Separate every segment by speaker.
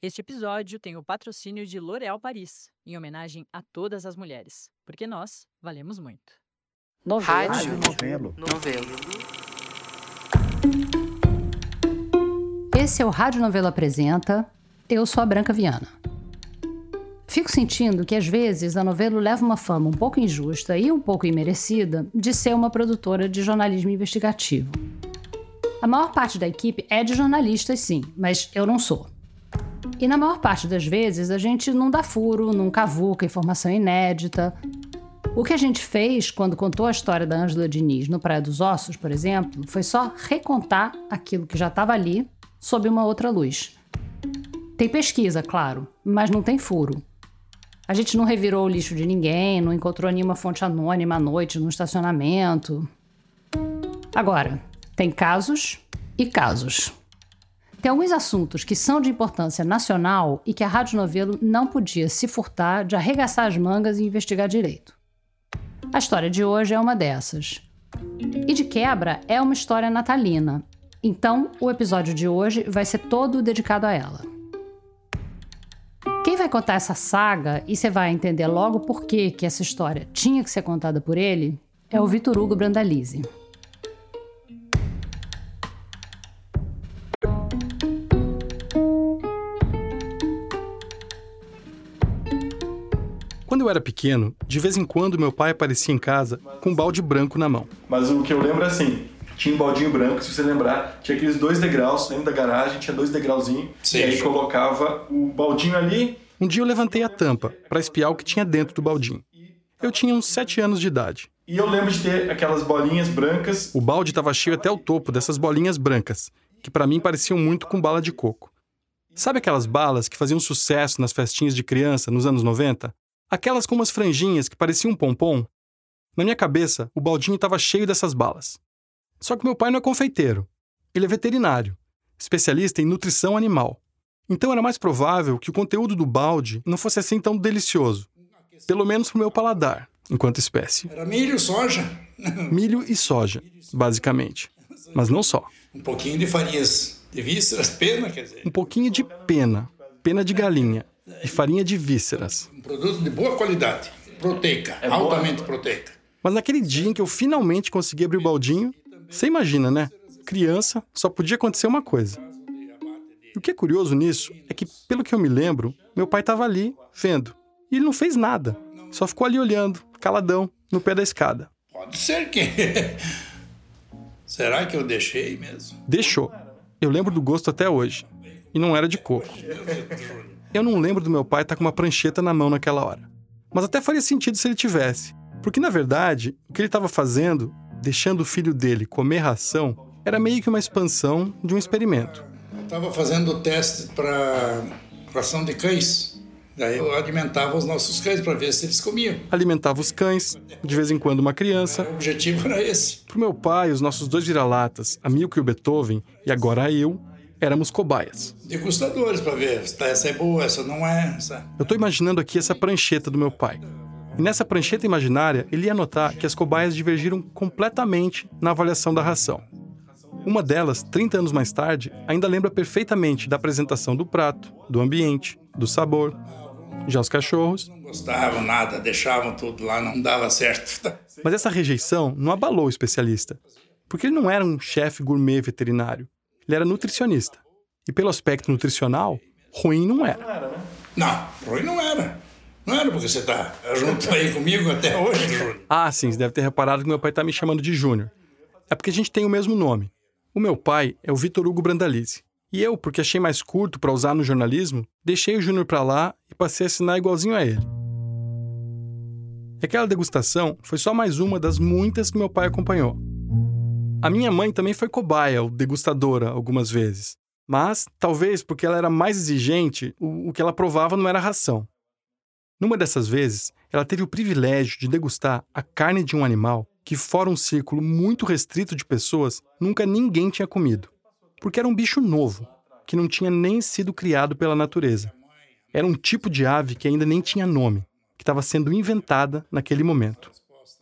Speaker 1: Este episódio tem o patrocínio de L'Oréal Paris, em homenagem a todas as mulheres, porque nós valemos muito.
Speaker 2: Novelo. Rádio Novelo.
Speaker 3: Novelo.
Speaker 2: Esse é o Rádio Novelo Apresenta. Eu sou a Branca Viana. Fico sentindo que às vezes a novela leva uma fama um pouco injusta e um pouco imerecida de ser uma produtora de jornalismo investigativo. A maior parte da equipe é de jornalistas, sim, mas eu não sou. E na maior parte das vezes a gente não dá furo, não cavuca informação inédita. O que a gente fez quando contou a história da Ângela Diniz no Praia dos Ossos, por exemplo, foi só recontar aquilo que já estava ali sob uma outra luz. Tem pesquisa, claro, mas não tem furo. A gente não revirou o lixo de ninguém, não encontrou nenhuma fonte anônima à noite no estacionamento. Agora, tem casos e casos. Tem alguns assuntos que são de importância nacional e que a Rádio Novelo não podia se furtar de arregaçar as mangas e investigar direito. A história de hoje é uma dessas. E de quebra, é uma história natalina. Então, o episódio de hoje vai ser todo dedicado a ela. Quem vai contar essa saga, e você vai entender logo por que, que essa história tinha que ser contada por ele, é o Vitor Hugo Brandalize.
Speaker 4: Quando eu era pequeno, de vez em quando meu pai aparecia em casa com um balde branco na mão.
Speaker 5: Mas o que eu lembro é assim, tinha um baldinho branco, se você lembrar, tinha aqueles dois degraus dentro da garagem, tinha dois degrauzinhos, e aí colocava o baldinho ali.
Speaker 4: Um dia eu levantei a tampa para espiar o que tinha dentro do baldinho. Eu tinha uns sete anos de idade.
Speaker 5: E eu lembro de ter aquelas bolinhas brancas.
Speaker 4: O balde estava cheio até o topo dessas bolinhas brancas, que para mim pareciam muito com bala de coco. Sabe aquelas balas que faziam sucesso nas festinhas de criança nos anos 90? Aquelas com umas franjinhas que pareciam um pompom? Na minha cabeça, o baldinho estava cheio dessas balas. Só que meu pai não é confeiteiro. Ele é veterinário, especialista em nutrição animal. Então era mais provável que o conteúdo do balde não fosse assim tão delicioso. Pelo menos pro meu paladar, enquanto espécie.
Speaker 6: Era milho e soja.
Speaker 4: Milho e soja, basicamente. Mas não só.
Speaker 6: Um pouquinho de farinhas de vísceras, pena, quer dizer.
Speaker 4: Um pouquinho de pena, pena de galinha e farinha de vísceras.
Speaker 6: Um produto de boa qualidade, proteica, é altamente proteica.
Speaker 4: Mas naquele dia em que eu finalmente consegui abrir o baldinho, você imagina, né? Criança, só podia acontecer uma coisa. E o que é curioso nisso é que, pelo que eu me lembro, meu pai estava ali, vendo. E ele não fez nada. Só ficou ali olhando, caladão, no pé da escada.
Speaker 6: Pode ser que. Será que eu deixei mesmo?
Speaker 4: Deixou. Eu lembro do gosto até hoje. E não era de coco. Eu não lembro do meu pai estar tá com uma prancheta na mão naquela hora. Mas até faria sentido se ele tivesse. Porque, na verdade, o que ele estava fazendo deixando o filho dele comer ração, era meio que uma expansão de um experimento.
Speaker 6: Eu estava fazendo teste para ração de cães. Daí eu alimentava os nossos cães para ver se eles comiam.
Speaker 4: Alimentava os cães, de vez em quando uma criança.
Speaker 6: O objetivo era esse.
Speaker 4: Para meu pai, os nossos dois vira-latas, a Milka e o Beethoven, e agora eu, éramos cobaias.
Speaker 6: Degustadores para ver se essa é boa, essa não é. Essa...
Speaker 4: Eu estou imaginando aqui essa prancheta do meu pai. E nessa prancheta imaginária, ele ia notar que as cobaias divergiram completamente na avaliação da ração. Uma delas, 30 anos mais tarde, ainda lembra perfeitamente da apresentação do prato, do ambiente, do sabor. Já os cachorros.
Speaker 6: Não gostavam nada, deixavam tudo lá, não dava certo.
Speaker 4: Mas essa rejeição não abalou o especialista, porque ele não era um chefe gourmet veterinário, ele era nutricionista. E pelo aspecto nutricional, ruim não era.
Speaker 6: Não, ruim não era. Não era porque você tá junto aí comigo até hoje, Júnior.
Speaker 4: Ah, sim, você deve ter reparado que meu pai tá me chamando de Júnior. É porque a gente tem o mesmo nome. O meu pai é o Vitor Hugo Brandalize. E eu, porque achei mais curto para usar no jornalismo, deixei o Júnior para lá e passei a assinar igualzinho a ele. Aquela degustação foi só mais uma das muitas que meu pai acompanhou. A minha mãe também foi cobaia ou degustadora algumas vezes. Mas, talvez porque ela era mais exigente, o, o que ela provava não era ração. Numa dessas vezes, ela teve o privilégio de degustar a carne de um animal que, fora um círculo muito restrito de pessoas, nunca ninguém tinha comido. Porque era um bicho novo, que não tinha nem sido criado pela natureza. Era um tipo de ave que ainda nem tinha nome, que estava sendo inventada naquele momento.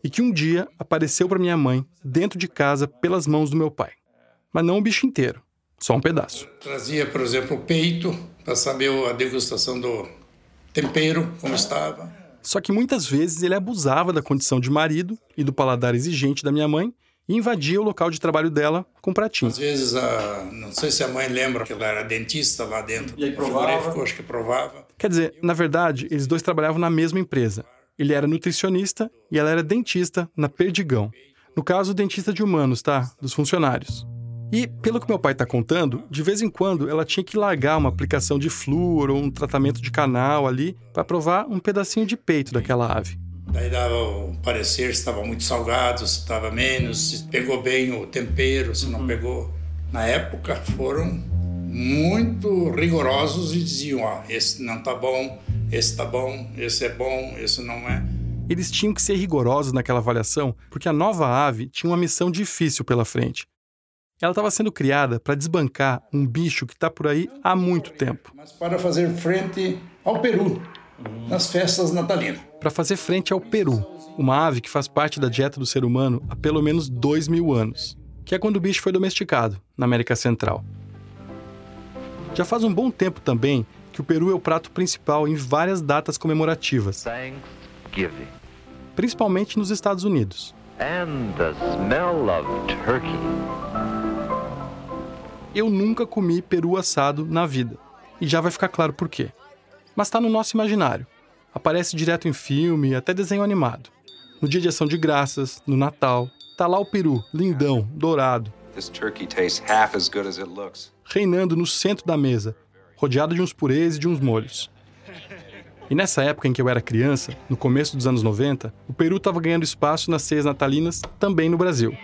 Speaker 4: E que um dia apareceu para minha mãe, dentro de casa, pelas mãos do meu pai. Mas não o bicho inteiro, só um pedaço.
Speaker 6: Trazia, por exemplo, o peito, para saber a degustação do tempero, como estava.
Speaker 4: Só que muitas vezes ele abusava da condição de marido e do paladar exigente da minha mãe e invadia o local de trabalho dela com pratinho.
Speaker 6: Às vezes, a, não sei se a mãe lembra que ela era dentista lá dentro.
Speaker 5: E aí provava?
Speaker 6: Acho que provava.
Speaker 4: Quer dizer, na verdade, eles dois trabalhavam na mesma empresa. Ele era nutricionista e ela era dentista na Perdigão. No caso, dentista de humanos, tá? Dos funcionários. E, pelo que meu pai está contando, de vez em quando ela tinha que largar uma aplicação de flúor ou um tratamento de canal ali para provar um pedacinho de peito daquela ave.
Speaker 6: Daí dava o parecer se estava muito salgado, se estava menos, se pegou bem o tempero, se não pegou. Na época foram muito rigorosos e diziam: ó, esse não tá bom, esse tá bom, esse é bom, esse não é.
Speaker 4: Eles tinham que ser rigorosos naquela avaliação porque a nova ave tinha uma missão difícil pela frente. Ela estava sendo criada para desbancar um bicho que está por aí há muito tempo.
Speaker 6: Mas para fazer frente ao Peru, nas festas natalinas.
Speaker 4: Para fazer frente ao peru, uma ave que faz parte da dieta do ser humano há pelo menos dois mil anos, que é quando o bicho foi domesticado, na América Central. Já faz um bom tempo também que o peru é o prato principal em várias datas comemorativas,
Speaker 3: Thanksgiving.
Speaker 4: principalmente nos Estados Unidos.
Speaker 3: And the smell of turkey.
Speaker 4: Eu nunca comi peru assado na vida, e já vai ficar claro por quê. Mas está no nosso imaginário. Aparece direto em filme, até desenho animado. No dia de ação de graças, no Natal, tá lá o peru, lindão, dourado,
Speaker 7: This turkey tastes half as good as it looks.
Speaker 4: reinando no centro da mesa, rodeado de uns purês e de uns molhos. E nessa época em que eu era criança, no começo dos anos 90, o peru estava ganhando espaço nas ceias natalinas também no Brasil.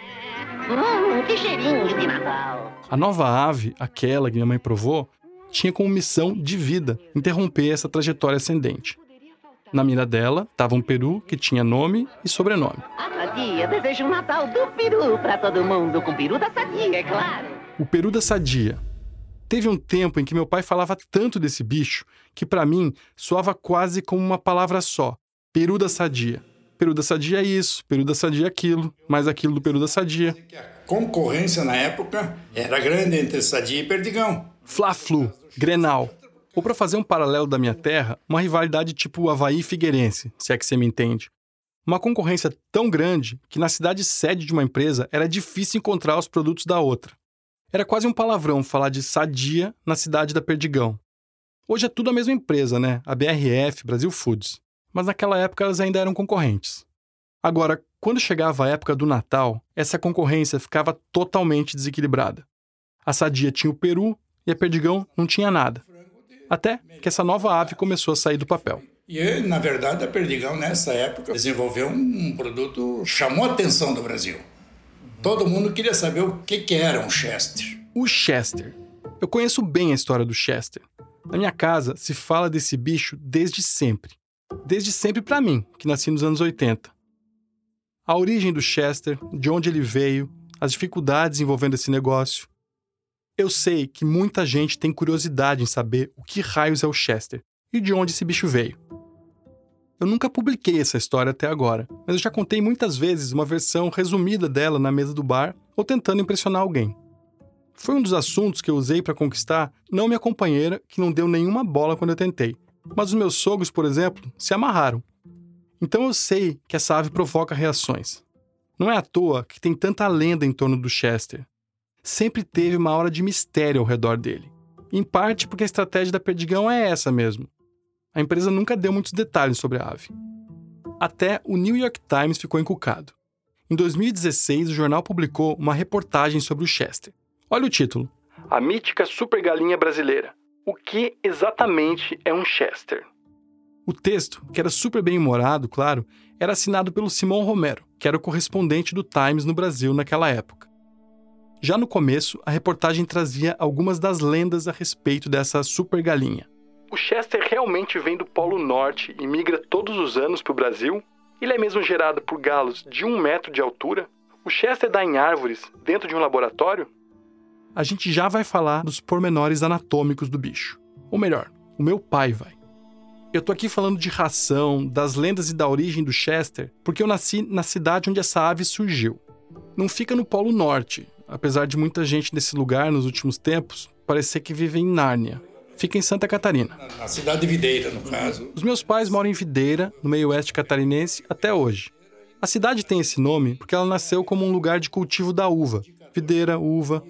Speaker 8: Hum, que cheirinho de Natal.
Speaker 4: A nova ave, aquela que minha mãe provou, tinha como missão de vida interromper essa trajetória ascendente. Na mira dela estava um peru que tinha nome e sobrenome.
Speaker 8: A Sadia deseja um Natal do peru pra todo mundo, com peru da Sadia, é claro.
Speaker 4: O peru da sadia. Teve um tempo em que meu pai falava tanto desse bicho que para mim soava quase como uma palavra só: peru da sadia. Peru da sadia é isso, peru da sadia é aquilo, mais aquilo do peru da sadia.
Speaker 6: A concorrência na época era grande entre Sadia e Perdigão.
Speaker 4: Fla-Flu, Grenal. Ou para fazer um paralelo da minha terra, uma rivalidade tipo Havaí e Figueirense, se é que você me entende. Uma concorrência tão grande que na cidade sede de uma empresa era difícil encontrar os produtos da outra. Era quase um palavrão falar de sadia na cidade da Perdigão. Hoje é tudo a mesma empresa, né? A BRF, Brasil Foods. Mas naquela época elas ainda eram concorrentes. Agora, quando chegava a época do Natal, essa concorrência ficava totalmente desequilibrada. A Sadia tinha o peru e a Perdigão não tinha nada. Até que essa nova ave começou a sair do papel.
Speaker 6: E, na verdade, a Perdigão, nessa época, desenvolveu um produto chamou a atenção do Brasil. Todo mundo queria saber o que, que era um Chester.
Speaker 4: O Chester. Eu conheço bem a história do Chester. Na minha casa se fala desse bicho desde sempre. Desde sempre para mim, que nasci nos anos 80. A origem do Chester, de onde ele veio, as dificuldades envolvendo esse negócio. Eu sei que muita gente tem curiosidade em saber o que raios é o Chester e de onde esse bicho veio. Eu nunca publiquei essa história até agora, mas eu já contei muitas vezes uma versão resumida dela na mesa do bar ou tentando impressionar alguém. Foi um dos assuntos que eu usei para conquistar não minha companheira, que não deu nenhuma bola quando eu tentei, mas os meus sogros, por exemplo, se amarraram. Então eu sei que essa ave provoca reações. Não é à toa que tem tanta lenda em torno do Chester. Sempre teve uma aura de mistério ao redor dele. Em parte porque a estratégia da Perdigão é essa mesmo. A empresa nunca deu muitos detalhes sobre a ave. Até o New York Times ficou encucado. Em 2016, o jornal publicou uma reportagem sobre o Chester. Olha o título: A mítica super galinha brasileira. O que exatamente é um Chester? O texto, que era super bem humorado, claro, era assinado pelo Simão Romero, que era o correspondente do Times no Brasil naquela época. Já no começo, a reportagem trazia algumas das lendas a respeito dessa super galinha. O Chester realmente vem do Polo Norte e migra todos os anos para o Brasil? Ele é mesmo gerado por galos de um metro de altura? O Chester dá em árvores dentro de um laboratório? A gente já vai falar dos pormenores anatômicos do bicho. Ou melhor, o meu pai vai. Eu tô aqui falando de ração, das lendas e da origem do Chester, porque eu nasci na cidade onde essa ave surgiu. Não fica no Polo Norte, apesar de muita gente nesse lugar nos últimos tempos parecer que vive em Nárnia. Fica em Santa Catarina.
Speaker 6: Na cidade de Videira, no caso.
Speaker 4: Os meus pais moram em Videira, no meio oeste catarinense, até hoje. A cidade tem esse nome porque ela nasceu como um lugar de cultivo da uva. Videira, uva.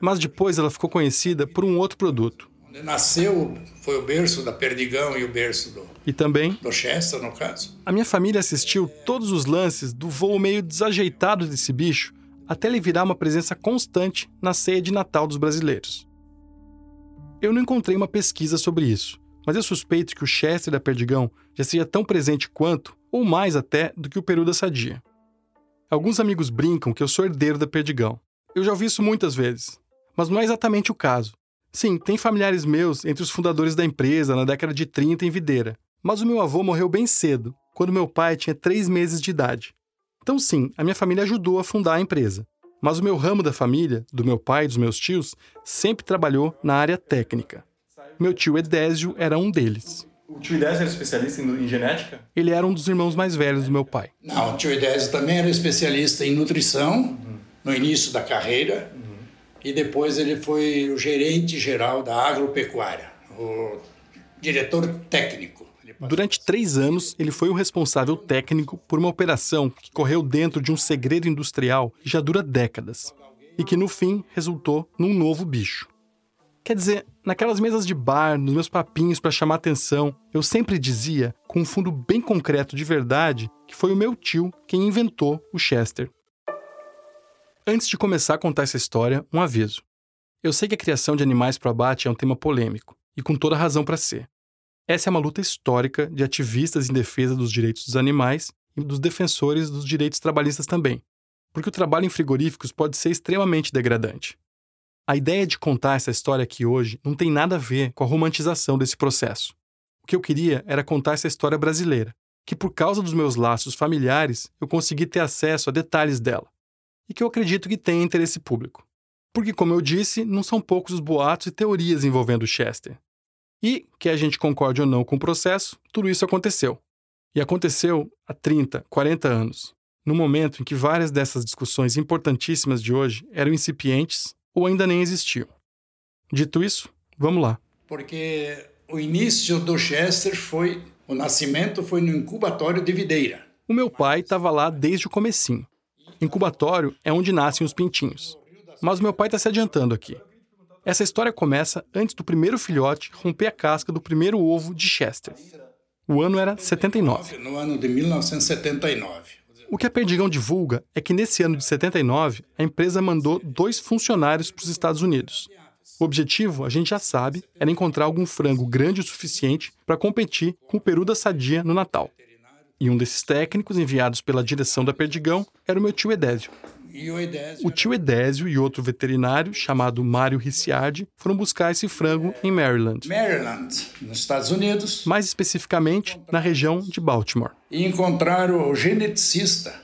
Speaker 4: Mas depois ela ficou conhecida por um outro produto.
Speaker 6: Onde nasceu foi o berço da Perdigão e o berço do,
Speaker 4: E também,
Speaker 6: do Chester, no caso.
Speaker 4: a minha família assistiu todos os lances do voo meio desajeitado desse bicho até ele virar uma presença constante na ceia de Natal dos brasileiros. Eu não encontrei uma pesquisa sobre isso, mas eu suspeito que o Chester da Perdigão já seja tão presente quanto, ou mais até, do que o peru da Sadia. Alguns amigos brincam que eu sou herdeiro da Perdigão. Eu já ouvi isso muitas vezes, mas não é exatamente o caso. Sim, tem familiares meus entre os fundadores da empresa na década de 30 em Videira, mas o meu avô morreu bem cedo, quando meu pai tinha três meses de idade. Então, sim, a minha família ajudou a fundar a empresa. Mas o meu ramo da família, do meu pai e dos meus tios, sempre trabalhou na área técnica. Meu tio Edésio era um deles.
Speaker 5: O tio Idésio era especialista em, em genética?
Speaker 4: Ele era um dos irmãos mais velhos do meu pai.
Speaker 6: Não, o tio Edésio também era especialista em nutrição no início da carreira e depois ele foi o gerente geral da agropecuária, o diretor técnico.
Speaker 4: Durante três anos, ele foi o responsável técnico por uma operação que correu dentro de um segredo industrial que já dura décadas e que, no fim, resultou num novo bicho. Quer dizer, naquelas mesas de bar, nos meus papinhos para chamar atenção, eu sempre dizia, com um fundo bem concreto de verdade, que foi o meu tio quem inventou o Chester. Antes de começar a contar essa história, um aviso. Eu sei que a criação de animais para abate é um tema polêmico, e com toda razão para ser. Essa é uma luta histórica de ativistas em defesa dos direitos dos animais e dos defensores dos direitos trabalhistas também, porque o trabalho em frigoríficos pode ser extremamente degradante. A ideia de contar essa história aqui hoje não tem nada a ver com a romantização desse processo. O que eu queria era contar essa história brasileira, que por causa dos meus laços familiares eu consegui ter acesso a detalhes dela, e que eu acredito que tem interesse público. Porque, como eu disse, não são poucos os boatos e teorias envolvendo Chester. E, que a gente concorde ou não com o processo, tudo isso aconteceu. E aconteceu há 30, 40 anos, no momento em que várias dessas discussões importantíssimas de hoje eram incipientes ou ainda nem existiam. Dito isso, vamos lá.
Speaker 6: Porque o início do Chester foi, o nascimento foi no incubatório de Videira.
Speaker 4: O meu pai estava lá desde o comecinho. Incubatório é onde nascem os pintinhos. Mas o meu pai está se adiantando aqui. Essa história começa antes do primeiro filhote romper a casca do primeiro ovo de Chester. O ano era 79.
Speaker 6: No ano de 1979.
Speaker 4: O que a Perdigão divulga é que nesse ano de 79, a empresa mandou dois funcionários para os Estados Unidos. O objetivo, a gente já sabe, era encontrar algum frango grande o suficiente para competir com o peru da sadia no Natal. E um desses técnicos enviados pela direção da Perdigão era o meu tio Edésio.
Speaker 6: O
Speaker 4: tio Edésio e outro veterinário, chamado Mário Ricciardi, foram buscar esse frango em Maryland,
Speaker 6: Maryland, nos Estados Unidos,
Speaker 4: mais especificamente na região de Baltimore.
Speaker 6: e encontraram o geneticista.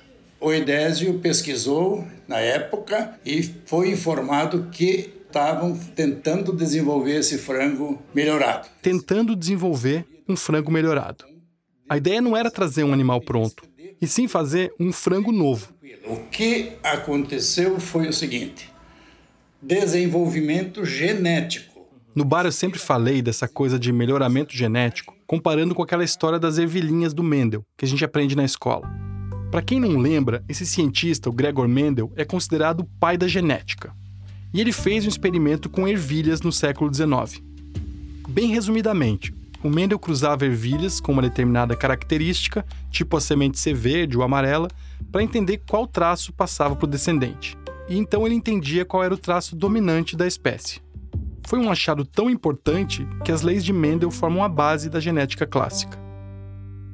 Speaker 6: O Edésio pesquisou na época e foi informado que estavam tentando desenvolver esse frango melhorado.
Speaker 4: tentando desenvolver um frango melhorado. A ideia não era trazer um animal pronto, e sim fazer um frango novo.
Speaker 6: O que aconteceu foi o seguinte: desenvolvimento genético.
Speaker 4: No bar eu sempre falei dessa coisa de melhoramento genético, comparando com aquela história das ervilhinhas do Mendel, que a gente aprende na escola. Para quem não lembra, esse cientista, o Gregor Mendel, é considerado o pai da genética. E ele fez um experimento com ervilhas no século XIX. Bem resumidamente, o Mendel cruzava ervilhas com uma determinada característica, tipo a semente ser verde ou amarela, para entender qual traço passava para o descendente. E então ele entendia qual era o traço dominante da espécie. Foi um achado tão importante que as leis de Mendel formam a base da genética clássica.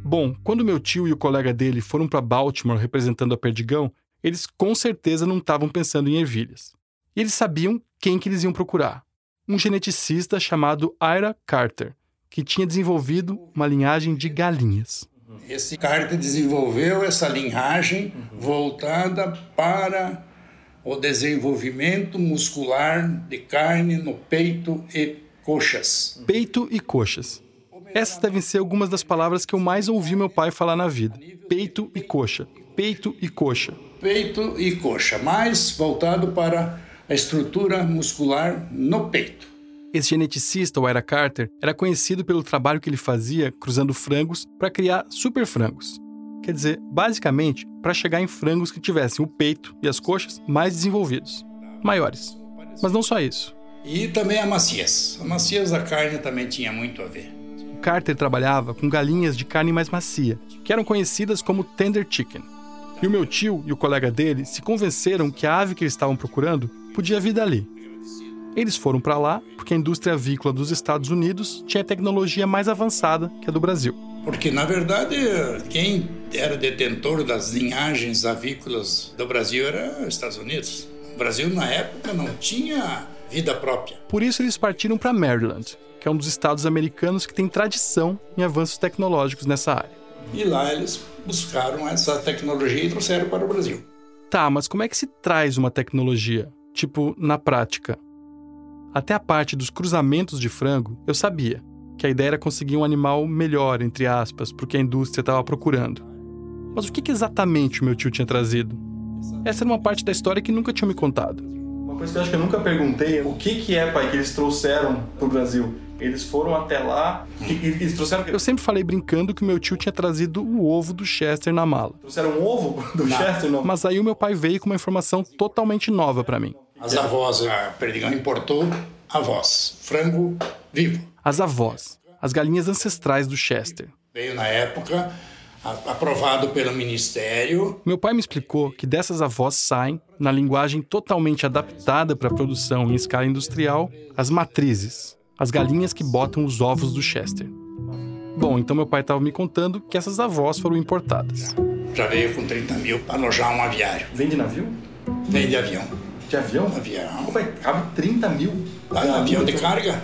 Speaker 4: Bom, quando meu tio e o colega dele foram para Baltimore representando a Perdigão, eles com certeza não estavam pensando em ervilhas. E eles sabiam quem que eles iam procurar. Um geneticista chamado Ira Carter, que tinha desenvolvido uma linhagem de galinhas.
Speaker 6: Esse Carter desenvolveu essa linhagem voltada para o desenvolvimento muscular de carne no peito e coxas.
Speaker 4: Peito e coxas. Essas devem ser algumas das palavras que eu mais ouvi meu pai falar na vida. Peito e coxa. Peito e coxa.
Speaker 6: Peito e coxa, mais voltado para a estrutura muscular no peito.
Speaker 4: Esse geneticista, o Ira Carter, era conhecido pelo trabalho que ele fazia cruzando frangos para criar super frangos. Quer dizer, basicamente, para chegar em frangos que tivessem o peito e as coxas mais desenvolvidos, maiores. Mas não só isso.
Speaker 6: E também a maciez. A maciez da carne também tinha muito a ver.
Speaker 4: O Carter trabalhava com galinhas de carne mais macia, que eram conhecidas como tender chicken. E o meu tio e o colega dele se convenceram que a ave que eles estavam procurando podia vir dali. Eles foram para lá porque a indústria avícola dos Estados Unidos tinha tecnologia mais avançada que a do Brasil.
Speaker 6: Porque, na verdade, quem era detentor das linhagens avícolas do Brasil era os Estados Unidos. O Brasil, na época, não tinha vida própria.
Speaker 4: Por isso, eles partiram para Maryland, que é um dos estados americanos que tem tradição em avanços tecnológicos nessa área.
Speaker 6: E lá eles buscaram essa tecnologia e trouxeram para o Brasil.
Speaker 4: Tá, mas como é que se traz uma tecnologia? Tipo, na prática. Até a parte dos cruzamentos de frango, eu sabia que a ideia era conseguir um animal melhor, entre aspas, porque a indústria estava procurando. Mas o que, exatamente o meu tio tinha trazido? Essa era uma parte da história que nunca tinham me contado.
Speaker 5: Uma coisa que eu acho que eu nunca perguntei é o que, que é, pai, que eles trouxeram para o Brasil. Eles foram até lá e, e eles trouxeram.
Speaker 4: Eu sempre falei brincando que o meu tio tinha trazido o ovo do Chester na mala.
Speaker 5: Trouxeram um ovo do não. Chester? Não.
Speaker 4: Mas aí o meu pai veio com uma informação totalmente nova para mim.
Speaker 6: As avós, a Perdigão importou avós, frango vivo.
Speaker 4: As avós, as galinhas ancestrais do Chester.
Speaker 6: Veio na época aprovado pelo Ministério.
Speaker 4: Meu pai me explicou que dessas avós saem, na linguagem totalmente adaptada para a produção em escala industrial, as matrizes, as galinhas que botam os ovos do Chester. Bom, então meu pai estava me contando que essas avós foram importadas.
Speaker 6: Já veio com 30 mil para alojar um aviário.
Speaker 5: Vem de navio?
Speaker 6: Vem de avião.
Speaker 5: De avião?
Speaker 6: Avião.
Speaker 5: Pô, cabe 30 mil.
Speaker 6: Ah, avião de carga.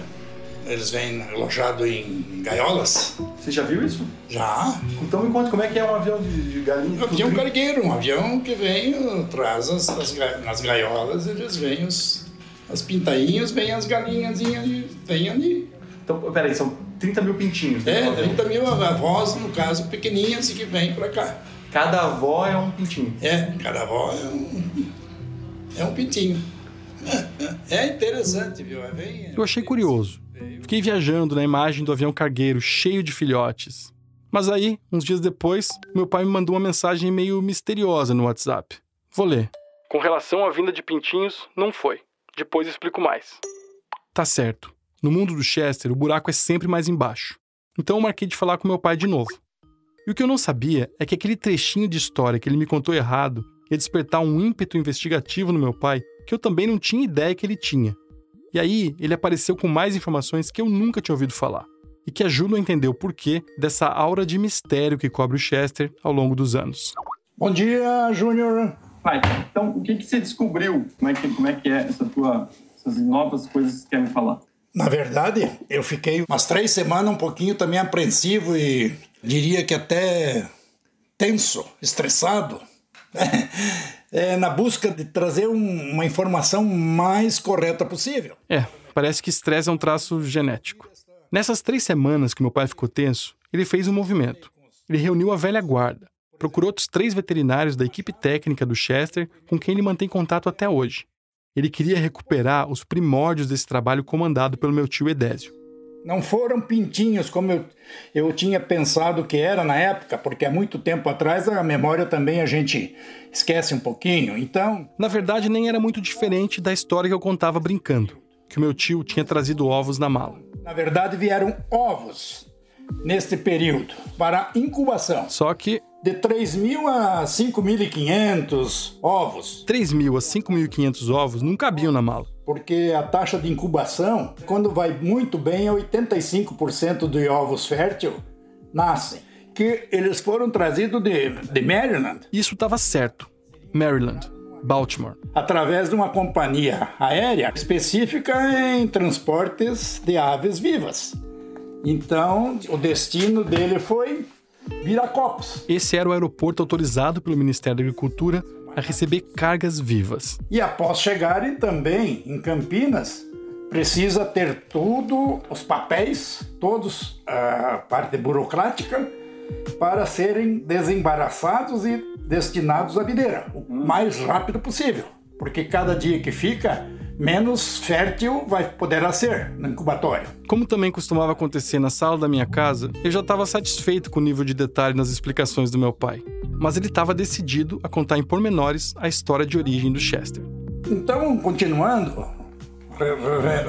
Speaker 6: Eles vêm alojados em gaiolas.
Speaker 5: Você já viu isso?
Speaker 6: Já.
Speaker 5: Então me conta como é que é um avião de, de galinha.
Speaker 6: Um avião cargueiro, um avião que vem, traz as, as nas gaiolas, eles vêm os, as pintainhas, vêm as galinhas e vêm ali.
Speaker 5: Então, peraí, são 30 mil pintinhos.
Speaker 6: Né? É, 30 mil avós, no caso, pequenininhas que vêm para cá.
Speaker 5: Cada avó é um pintinho.
Speaker 6: É, cada avó é um, é um pintinho. É interessante, viu? É bem,
Speaker 4: Eu achei curioso. Fiquei viajando na imagem do avião cargueiro cheio de filhotes. Mas aí, uns dias depois, meu pai me mandou uma mensagem meio misteriosa no WhatsApp. Vou ler. Com relação à vinda de pintinhos, não foi. Depois explico mais. Tá certo. No mundo do Chester, o buraco é sempre mais embaixo. Então eu marquei de falar com meu pai de novo. E o que eu não sabia é que aquele trechinho de história que ele me contou errado ia despertar um ímpeto investigativo no meu pai que eu também não tinha ideia que ele tinha. E aí, ele apareceu com mais informações que eu nunca tinha ouvido falar e que ajudam a entender o porquê dessa aura de mistério que cobre o Chester ao longo dos anos.
Speaker 6: Bom dia, Júnior.
Speaker 5: Pai, então o que, que você descobriu? Como é que, como é, que é essa tua, essas novas coisas que você quer me falar?
Speaker 6: Na verdade, eu fiquei umas três semanas um pouquinho também apreensivo e diria que até tenso, estressado. É, na busca de trazer um, uma informação mais correta possível.
Speaker 4: É, parece que estresse é um traço genético. Nessas três semanas que meu pai ficou tenso, ele fez um movimento. Ele reuniu a velha guarda, procurou outros três veterinários da equipe técnica do Chester com quem ele mantém contato até hoje. Ele queria recuperar os primórdios desse trabalho comandado pelo meu tio Edésio.
Speaker 6: Não foram pintinhos como eu, eu tinha pensado que era na época, porque há muito tempo atrás a memória também a gente esquece um pouquinho, então.
Speaker 4: Na verdade, nem era muito diferente da história que eu contava brincando, que o meu tio tinha trazido ovos na mala.
Speaker 6: Na verdade, vieram ovos neste período para incubação.
Speaker 4: Só que
Speaker 6: de 3.000 a 5.500 ovos.
Speaker 4: 3.000 a 5.500 ovos não cabiam na mala.
Speaker 6: Porque a taxa de incubação, quando vai muito bem, é 85% de ovos férteis nascem. Que eles foram trazidos de, de Maryland.
Speaker 4: Isso estava certo. Maryland. Baltimore.
Speaker 6: Através de uma companhia aérea específica em transportes de aves vivas. Então, o destino dele foi Viracopos.
Speaker 4: Esse era o aeroporto autorizado pelo Ministério da Agricultura a receber cargas vivas.
Speaker 6: E após chegarem também em Campinas, precisa ter tudo, os papéis, todos, a parte burocrática, para serem desembaraçados e destinados à videira, o mais rápido possível. Porque cada dia que fica, menos fértil vai poderá ser no incubatório.
Speaker 4: Como também costumava acontecer na sala da minha casa, eu já estava satisfeito com o nível de detalhe nas explicações do meu pai. Mas ele estava decidido a contar em pormenores a história de origem do Chester.
Speaker 6: Então, continuando,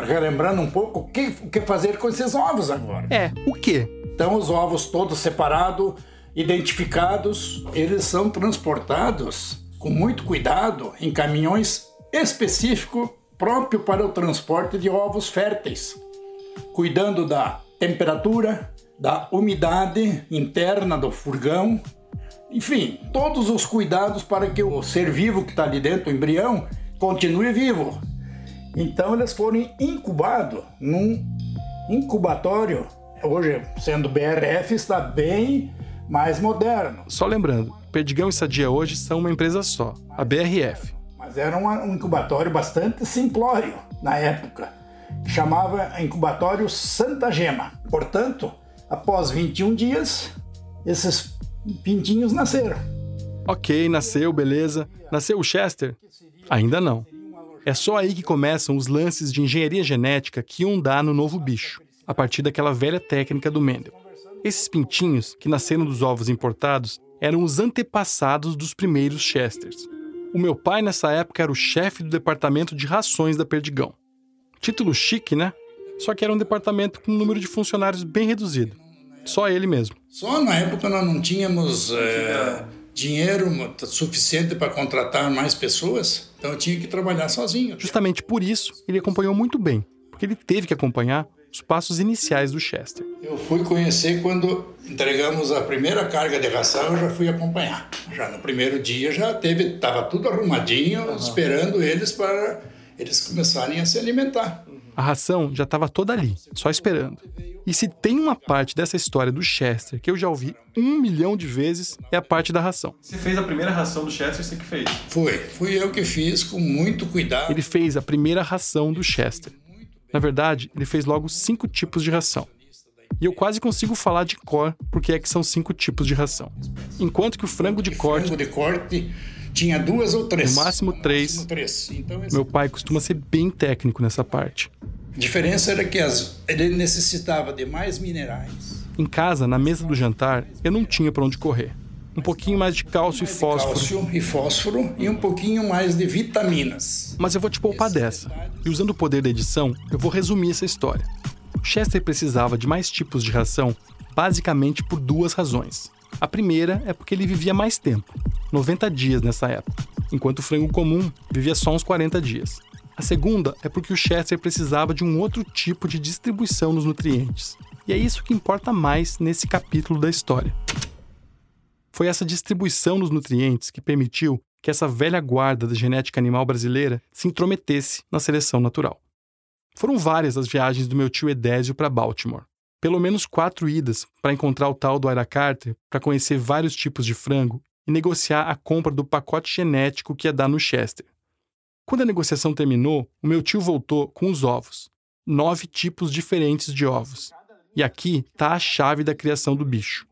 Speaker 6: relembrando um pouco o que, o que fazer com esses ovos agora.
Speaker 4: É, o quê?
Speaker 6: Então, os ovos todos separados, identificados, eles são transportados com muito cuidado em caminhões específicos próprio para o transporte de ovos férteis, cuidando da temperatura, da umidade interna do furgão, enfim, todos os cuidados para que o ser vivo que está ali dentro, o embrião, continue vivo. Então eles foram incubados num incubatório. Hoje, sendo BRF, está bem mais moderno.
Speaker 4: Só lembrando, Perdigão e Sadia hoje são uma empresa só, a BRF.
Speaker 6: Mas era um incubatório bastante simplório na época. Chamava incubatório Santa Gema. Portanto, após 21 dias, esses pintinhos nasceram.
Speaker 4: Ok, nasceu, beleza. Nasceu o Chester? Ainda não. É só aí que começam os lances de engenharia genética que iam dar no novo bicho, a partir daquela velha técnica do Mendel. Esses pintinhos, que nasceram dos ovos importados, eram os antepassados dos primeiros Chesters. O meu pai, nessa época, era o chefe do departamento de rações da Perdigão. Título chique, né? Só que era um departamento com um número de funcionários bem reduzido. Só ele mesmo.
Speaker 6: Só na época nós não tínhamos é, dinheiro suficiente para contratar mais pessoas, então eu tinha que trabalhar sozinho.
Speaker 4: Justamente por isso, ele acompanhou muito bem, porque ele teve que acompanhar os passos iniciais do Chester.
Speaker 6: Eu fui conhecer quando entregamos a primeira carga de ração, eu já fui acompanhar. Já no primeiro dia já teve, estava tudo arrumadinho, uhum. esperando eles para eles começarem a se alimentar.
Speaker 4: A ração já estava toda ali, só esperando. E se tem uma parte dessa história do Chester que eu já ouvi um milhão de vezes, é a parte da ração.
Speaker 5: Você fez a primeira ração do Chester, você que fez?
Speaker 6: Foi, fui eu que fiz com muito cuidado.
Speaker 4: Ele fez a primeira ração do Chester. Na verdade, ele fez logo cinco tipos de ração. E eu quase consigo falar de cor porque é que são cinco tipos de ração. Enquanto que o frango de corte.
Speaker 6: Frango de corte tinha duas ou três.
Speaker 4: No máximo três. No máximo três. Então, esse... Meu pai costuma ser bem técnico nessa parte.
Speaker 6: A diferença era que as... ele necessitava de mais minerais.
Speaker 4: Em casa, na mesa do jantar, eu não tinha para onde correr um pouquinho mais de cálcio mais e fósforo.
Speaker 6: Cálcio e fósforo e um pouquinho mais de vitaminas.
Speaker 4: Mas eu vou te poupar dessa. E usando o poder da edição, eu vou resumir essa história. Chester precisava de mais tipos de ração, basicamente por duas razões. A primeira é porque ele vivia mais tempo, 90 dias nessa época, enquanto o frango comum vivia só uns 40 dias. A segunda é porque o Chester precisava de um outro tipo de distribuição nos nutrientes. E é isso que importa mais nesse capítulo da história. Foi essa distribuição dos nutrientes que permitiu que essa velha guarda da genética animal brasileira se intrometesse na seleção natural. Foram várias as viagens do meu tio Edésio para Baltimore. Pelo menos quatro idas para encontrar o tal do Ira Carter, para conhecer vários tipos de frango e negociar a compra do pacote genético que ia dar no Chester. Quando a negociação terminou, o meu tio voltou com os ovos. Nove tipos diferentes de ovos. E aqui está a chave da criação do bicho.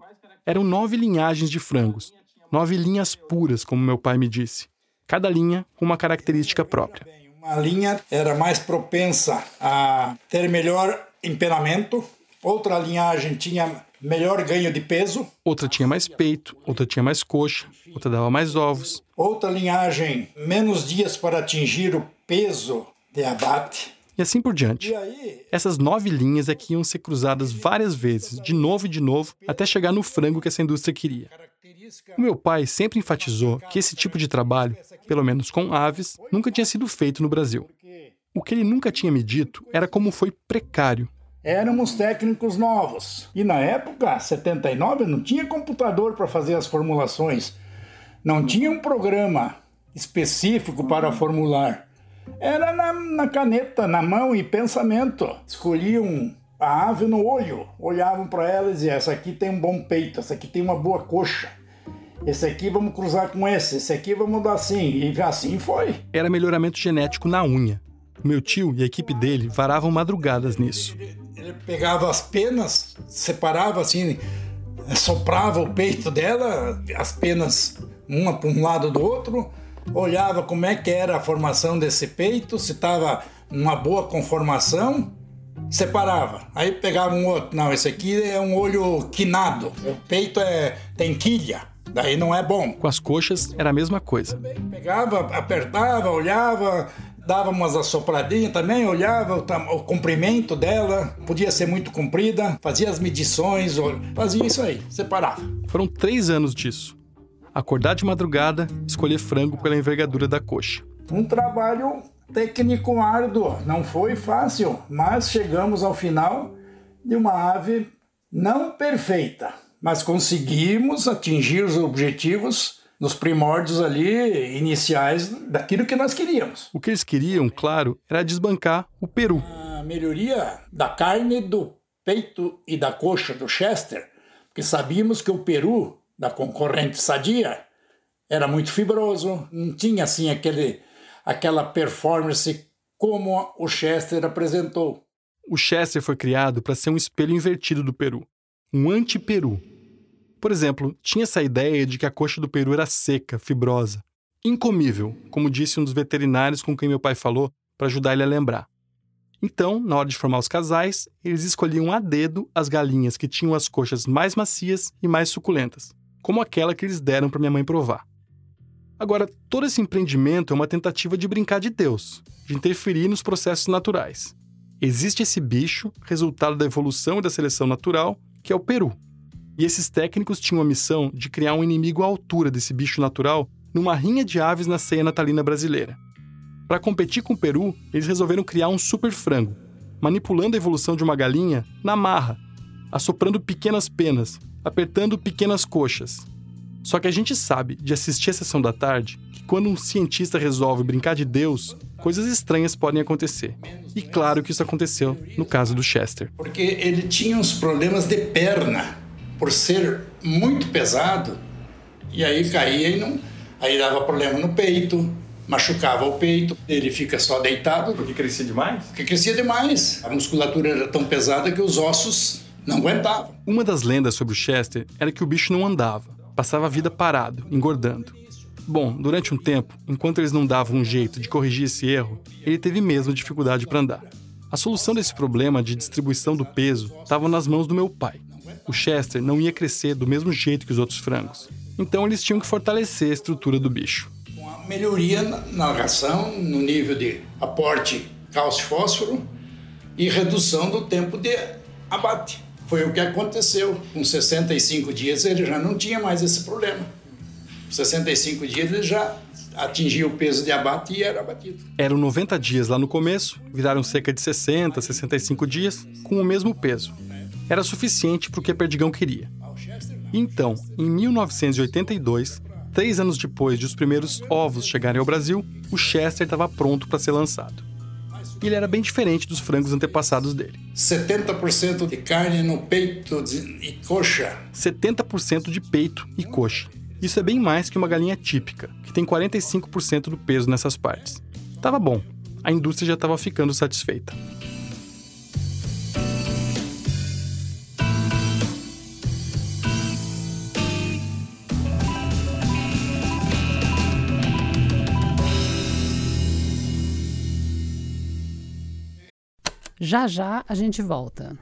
Speaker 4: Eram nove linhagens de frangos, nove linhas puras, como meu pai me disse, cada linha com uma característica própria.
Speaker 6: Uma linha era mais propensa a ter melhor empenamento, outra linhagem tinha melhor ganho de peso.
Speaker 4: Outra tinha mais peito, outra tinha mais coxa, outra dava mais ovos.
Speaker 6: Outra linhagem, menos dias para atingir o peso de abate.
Speaker 4: E assim por diante. Essas nove linhas é que iam ser cruzadas várias vezes, de novo e de novo, até chegar no frango que essa indústria queria. O meu pai sempre enfatizou que esse tipo de trabalho, pelo menos com aves, nunca tinha sido feito no Brasil. O que ele nunca tinha me dito era como foi precário.
Speaker 6: Éramos técnicos novos. E na época, 79, não tinha computador para fazer as formulações. Não tinha um programa específico para formular. Era na, na caneta, na mão e pensamento. Escolhiam a ave no olho, olhavam para ela e diziam: essa aqui tem um bom peito, essa aqui tem uma boa coxa. Esse aqui vamos cruzar com esse, esse aqui vamos dar assim. E assim foi.
Speaker 4: Era melhoramento genético na unha. Meu tio e a equipe dele varavam madrugadas nisso.
Speaker 6: Ele, ele pegava as penas, separava assim, soprava o peito dela, as penas uma para um lado do outro, olhava como é que era a formação desse peito, se estava uma boa conformação, separava. Aí pegava um outro. Não, esse aqui é um olho quinado. O peito é tem quilha. Daí não é bom.
Speaker 4: Com as coxas era a mesma coisa.
Speaker 6: Pegava, apertava, olhava, dava umas assopradinhas também, olhava o, o, comprimento dela, podia ser muito comprida, fazia as medições, fazia isso aí, separava.
Speaker 4: Foram três anos disso. Acordar de madrugada, escolher frango pela envergadura da coxa.
Speaker 6: Um trabalho técnico árduo, não foi fácil, mas chegamos ao final de uma ave não perfeita, mas conseguimos atingir os objetivos nos primórdios ali iniciais daquilo que nós queríamos.
Speaker 4: O que eles queriam, claro, era desbancar o Peru.
Speaker 6: A melhoria da carne do peito e da coxa do Chester, porque sabíamos que o Peru da concorrente Sadia era muito fibroso, não tinha assim aquele aquela performance como o Chester apresentou.
Speaker 4: O Chester foi criado para ser um espelho invertido do Peru, um anti-Peru. Por exemplo, tinha essa ideia de que a coxa do Peru era seca, fibrosa, incomível, como disse um dos veterinários com quem meu pai falou para ajudar ele a lembrar. Então, na hora de formar os casais, eles escolhiam a dedo as galinhas que tinham as coxas mais macias e mais suculentas, como aquela que eles deram para minha mãe provar. Agora, todo esse empreendimento é uma tentativa de brincar de Deus, de interferir nos processos naturais. Existe esse bicho, resultado da evolução e da seleção natural, que é o peru. E esses técnicos tinham a missão de criar um inimigo à altura desse bicho natural numa rinha de aves na ceia natalina brasileira. Para competir com o peru, eles resolveram criar um super frango, manipulando a evolução de uma galinha na marra, assoprando pequenas penas, apertando pequenas coxas, só que a gente sabe, de assistir a sessão da tarde, que quando um cientista resolve brincar de Deus, coisas estranhas podem acontecer. E claro que isso aconteceu no caso do Chester.
Speaker 6: Porque ele tinha uns problemas de perna, por ser muito pesado, e aí caía e não. Aí dava problema no peito, machucava o peito, ele fica só deitado.
Speaker 5: Porque crescia demais?
Speaker 6: Porque crescia demais. A musculatura era tão pesada que os ossos não aguentavam.
Speaker 4: Uma das lendas sobre o Chester era que o bicho não andava passava a vida parado, engordando. Bom, durante um tempo, enquanto eles não davam um jeito de corrigir esse erro, ele teve mesmo dificuldade para andar. A solução desse problema de distribuição do peso estava nas mãos do meu pai. O Chester não ia crescer do mesmo jeito que os outros frangos. Então eles tinham que fortalecer a estrutura do bicho.
Speaker 6: Com a melhoria na ração, no nível de aporte cálcio e fósforo e redução do tempo de abate. Foi o que aconteceu. Com 65 dias ele já não tinha mais esse problema. Com 65 dias ele já atingia o peso de abate e era abatido.
Speaker 4: Eram 90 dias lá no começo, viraram cerca de 60, 65 dias com o mesmo peso. Era suficiente para o que Perdigão queria. Então, em 1982, três anos depois de os primeiros ovos chegarem ao Brasil, o Chester estava pronto para ser lançado e ele era bem diferente dos frangos antepassados dele.
Speaker 6: 70% de carne no peito e coxa.
Speaker 4: 70% de peito e coxa. Isso é bem mais que uma galinha típica, que tem 45% do peso nessas partes. Tava bom, a indústria já estava ficando satisfeita.
Speaker 2: Já já a gente volta.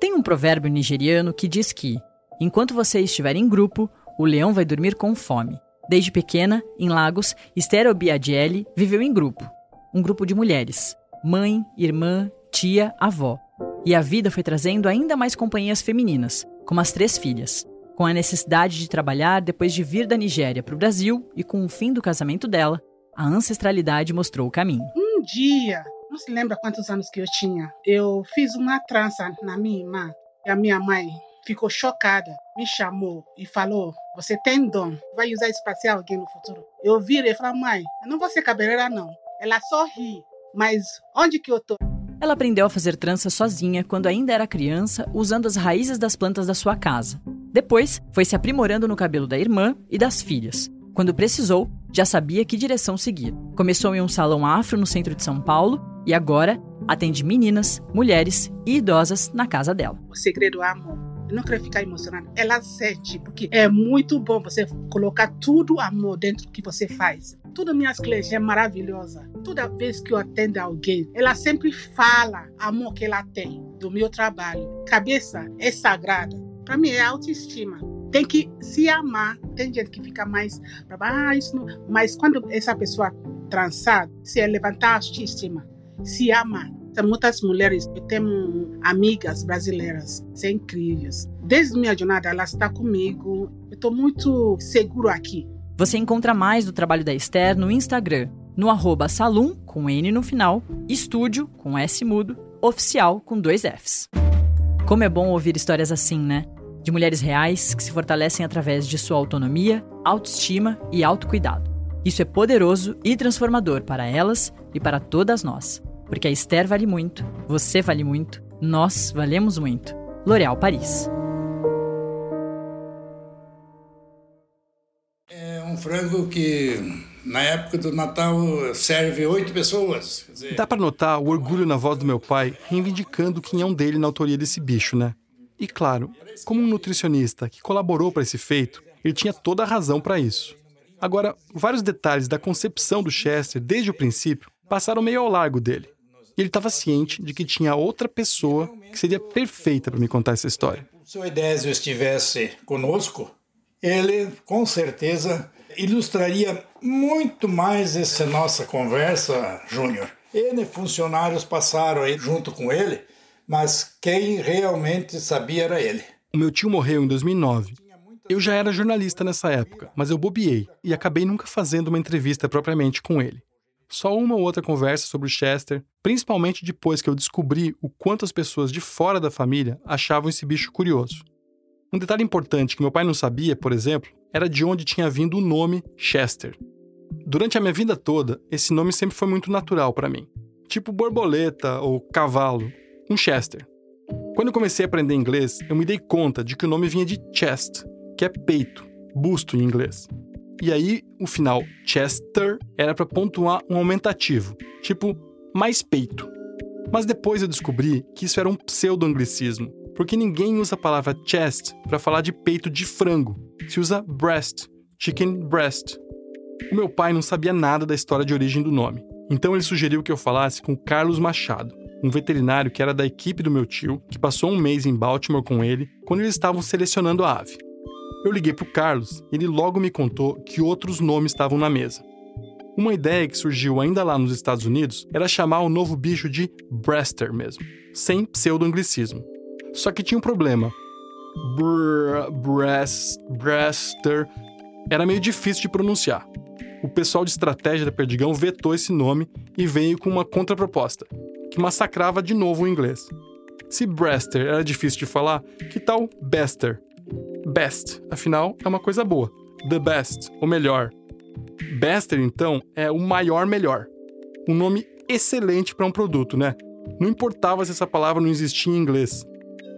Speaker 1: Tem um provérbio nigeriano que diz que, enquanto você estiver em grupo, o leão vai dormir com fome. Desde pequena, em Lagos, Esther Obiadiele viveu em grupo. Um grupo de mulheres. Mãe, irmã, tia, avó. E a vida foi trazendo ainda mais companhias femininas, como as três filhas. Com a necessidade de trabalhar depois de vir da Nigéria para o Brasil e com o fim do casamento dela, a ancestralidade mostrou o caminho.
Speaker 9: Um dia, não se lembra quantos anos que eu tinha. Eu fiz uma trança na minha irmã e a minha mãe ficou chocada, me chamou e falou: Você tem dom, vai usar isso para ser alguém no futuro. Eu virei e falei: Mãe, eu não vou ser cabeleireira, não. Ela só ri, mas onde que eu tô?
Speaker 1: Ela aprendeu a fazer trança sozinha quando ainda era criança, usando as raízes das plantas da sua casa. Depois, foi se aprimorando no cabelo da irmã e das filhas. Quando precisou, já sabia que direção seguir. Começou em um salão afro no centro de São Paulo e agora atende meninas, mulheres e idosas na casa dela.
Speaker 9: O segredo é amor. não quero ficar emocionada. Ela sente, porque é muito bom você colocar tudo amor dentro do que você faz. Todas minhas clientes é maravilhosa. Toda vez que eu atendo alguém, ela sempre fala amor que ela tem do meu trabalho. Cabeça é sagrada. Para mim é autoestima. Tem que se amar. Tem gente que fica mais isso não. Mas quando essa pessoa transar, se é levantar a autoestima, se amar, muitas mulheres, eu tenho amigas brasileiras, são incríveis. Desde minha jornada, ela está comigo. Eu estou muito seguro aqui.
Speaker 1: Você encontra mais do trabalho da Esther no Instagram, no arroba salum, com N no final, estúdio, com S mudo, oficial, com dois Fs. Como é bom ouvir histórias assim, né? De mulheres reais que se fortalecem através de sua autonomia, autoestima e autocuidado. Isso é poderoso e transformador para elas e para todas nós. Porque a Esther vale muito, você vale muito, nós valemos muito. L'Oréal Paris.
Speaker 6: É um frango que na época do Natal serve oito pessoas.
Speaker 4: Dizer... Dá para notar o orgulho na voz do meu pai, reivindicando o quinhão dele na autoria desse bicho, né? E claro, como um nutricionista que colaborou para esse feito, ele tinha toda a razão para isso. Agora, vários detalhes da concepção do Chester desde o princípio passaram meio ao largo dele. E ele estava ciente de que tinha outra pessoa que seria perfeita para me contar essa história.
Speaker 6: Se o Edésio estivesse conosco, ele com certeza ilustraria muito mais essa nossa conversa, Júnior. Ele funcionários passaram aí junto com ele, mas quem realmente sabia era ele.
Speaker 4: O meu tio morreu em 2009. Eu já era jornalista nessa época, mas eu bobiei e acabei nunca fazendo uma entrevista propriamente com ele. Só uma ou outra conversa sobre o Chester, principalmente depois que eu descobri o quanto as pessoas de fora da família achavam esse bicho curioso. Um detalhe importante que meu pai não sabia, por exemplo, era de onde tinha vindo o nome Chester. Durante a minha vida toda, esse nome sempre foi muito natural para mim. Tipo borboleta ou cavalo, um Chester. Quando eu comecei a aprender inglês, eu me dei conta de que o nome vinha de chest, que é peito, busto em inglês. E aí, o final Chester era para pontuar um aumentativo, tipo mais peito. Mas depois eu descobri que isso era um pseudo-anglicismo, porque ninguém usa a palavra chest para falar de peito de frango. Se usa breast, chicken breast. O meu pai não sabia nada da história de origem do nome, então ele sugeriu que eu falasse com Carlos Machado, um veterinário que era da equipe do meu tio, que passou um mês em Baltimore com ele quando eles estavam selecionando a ave. Eu liguei para o Carlos ele logo me contou que outros nomes estavam na mesa. Uma ideia que surgiu ainda lá nos Estados Unidos era chamar o novo bicho de Brester mesmo, sem pseudo-anglicismo. Só que tinha um problema. Br breast, Brester era meio difícil de pronunciar. O pessoal de estratégia da Perdigão vetou esse nome e veio com uma contraproposta, que massacrava de novo o inglês. Se Brester era difícil de falar, que tal Bester, best, afinal é uma coisa boa. The best, o melhor. Bester, então, é o maior melhor. Um nome excelente para um produto, né? Não importava se essa palavra não existia em inglês.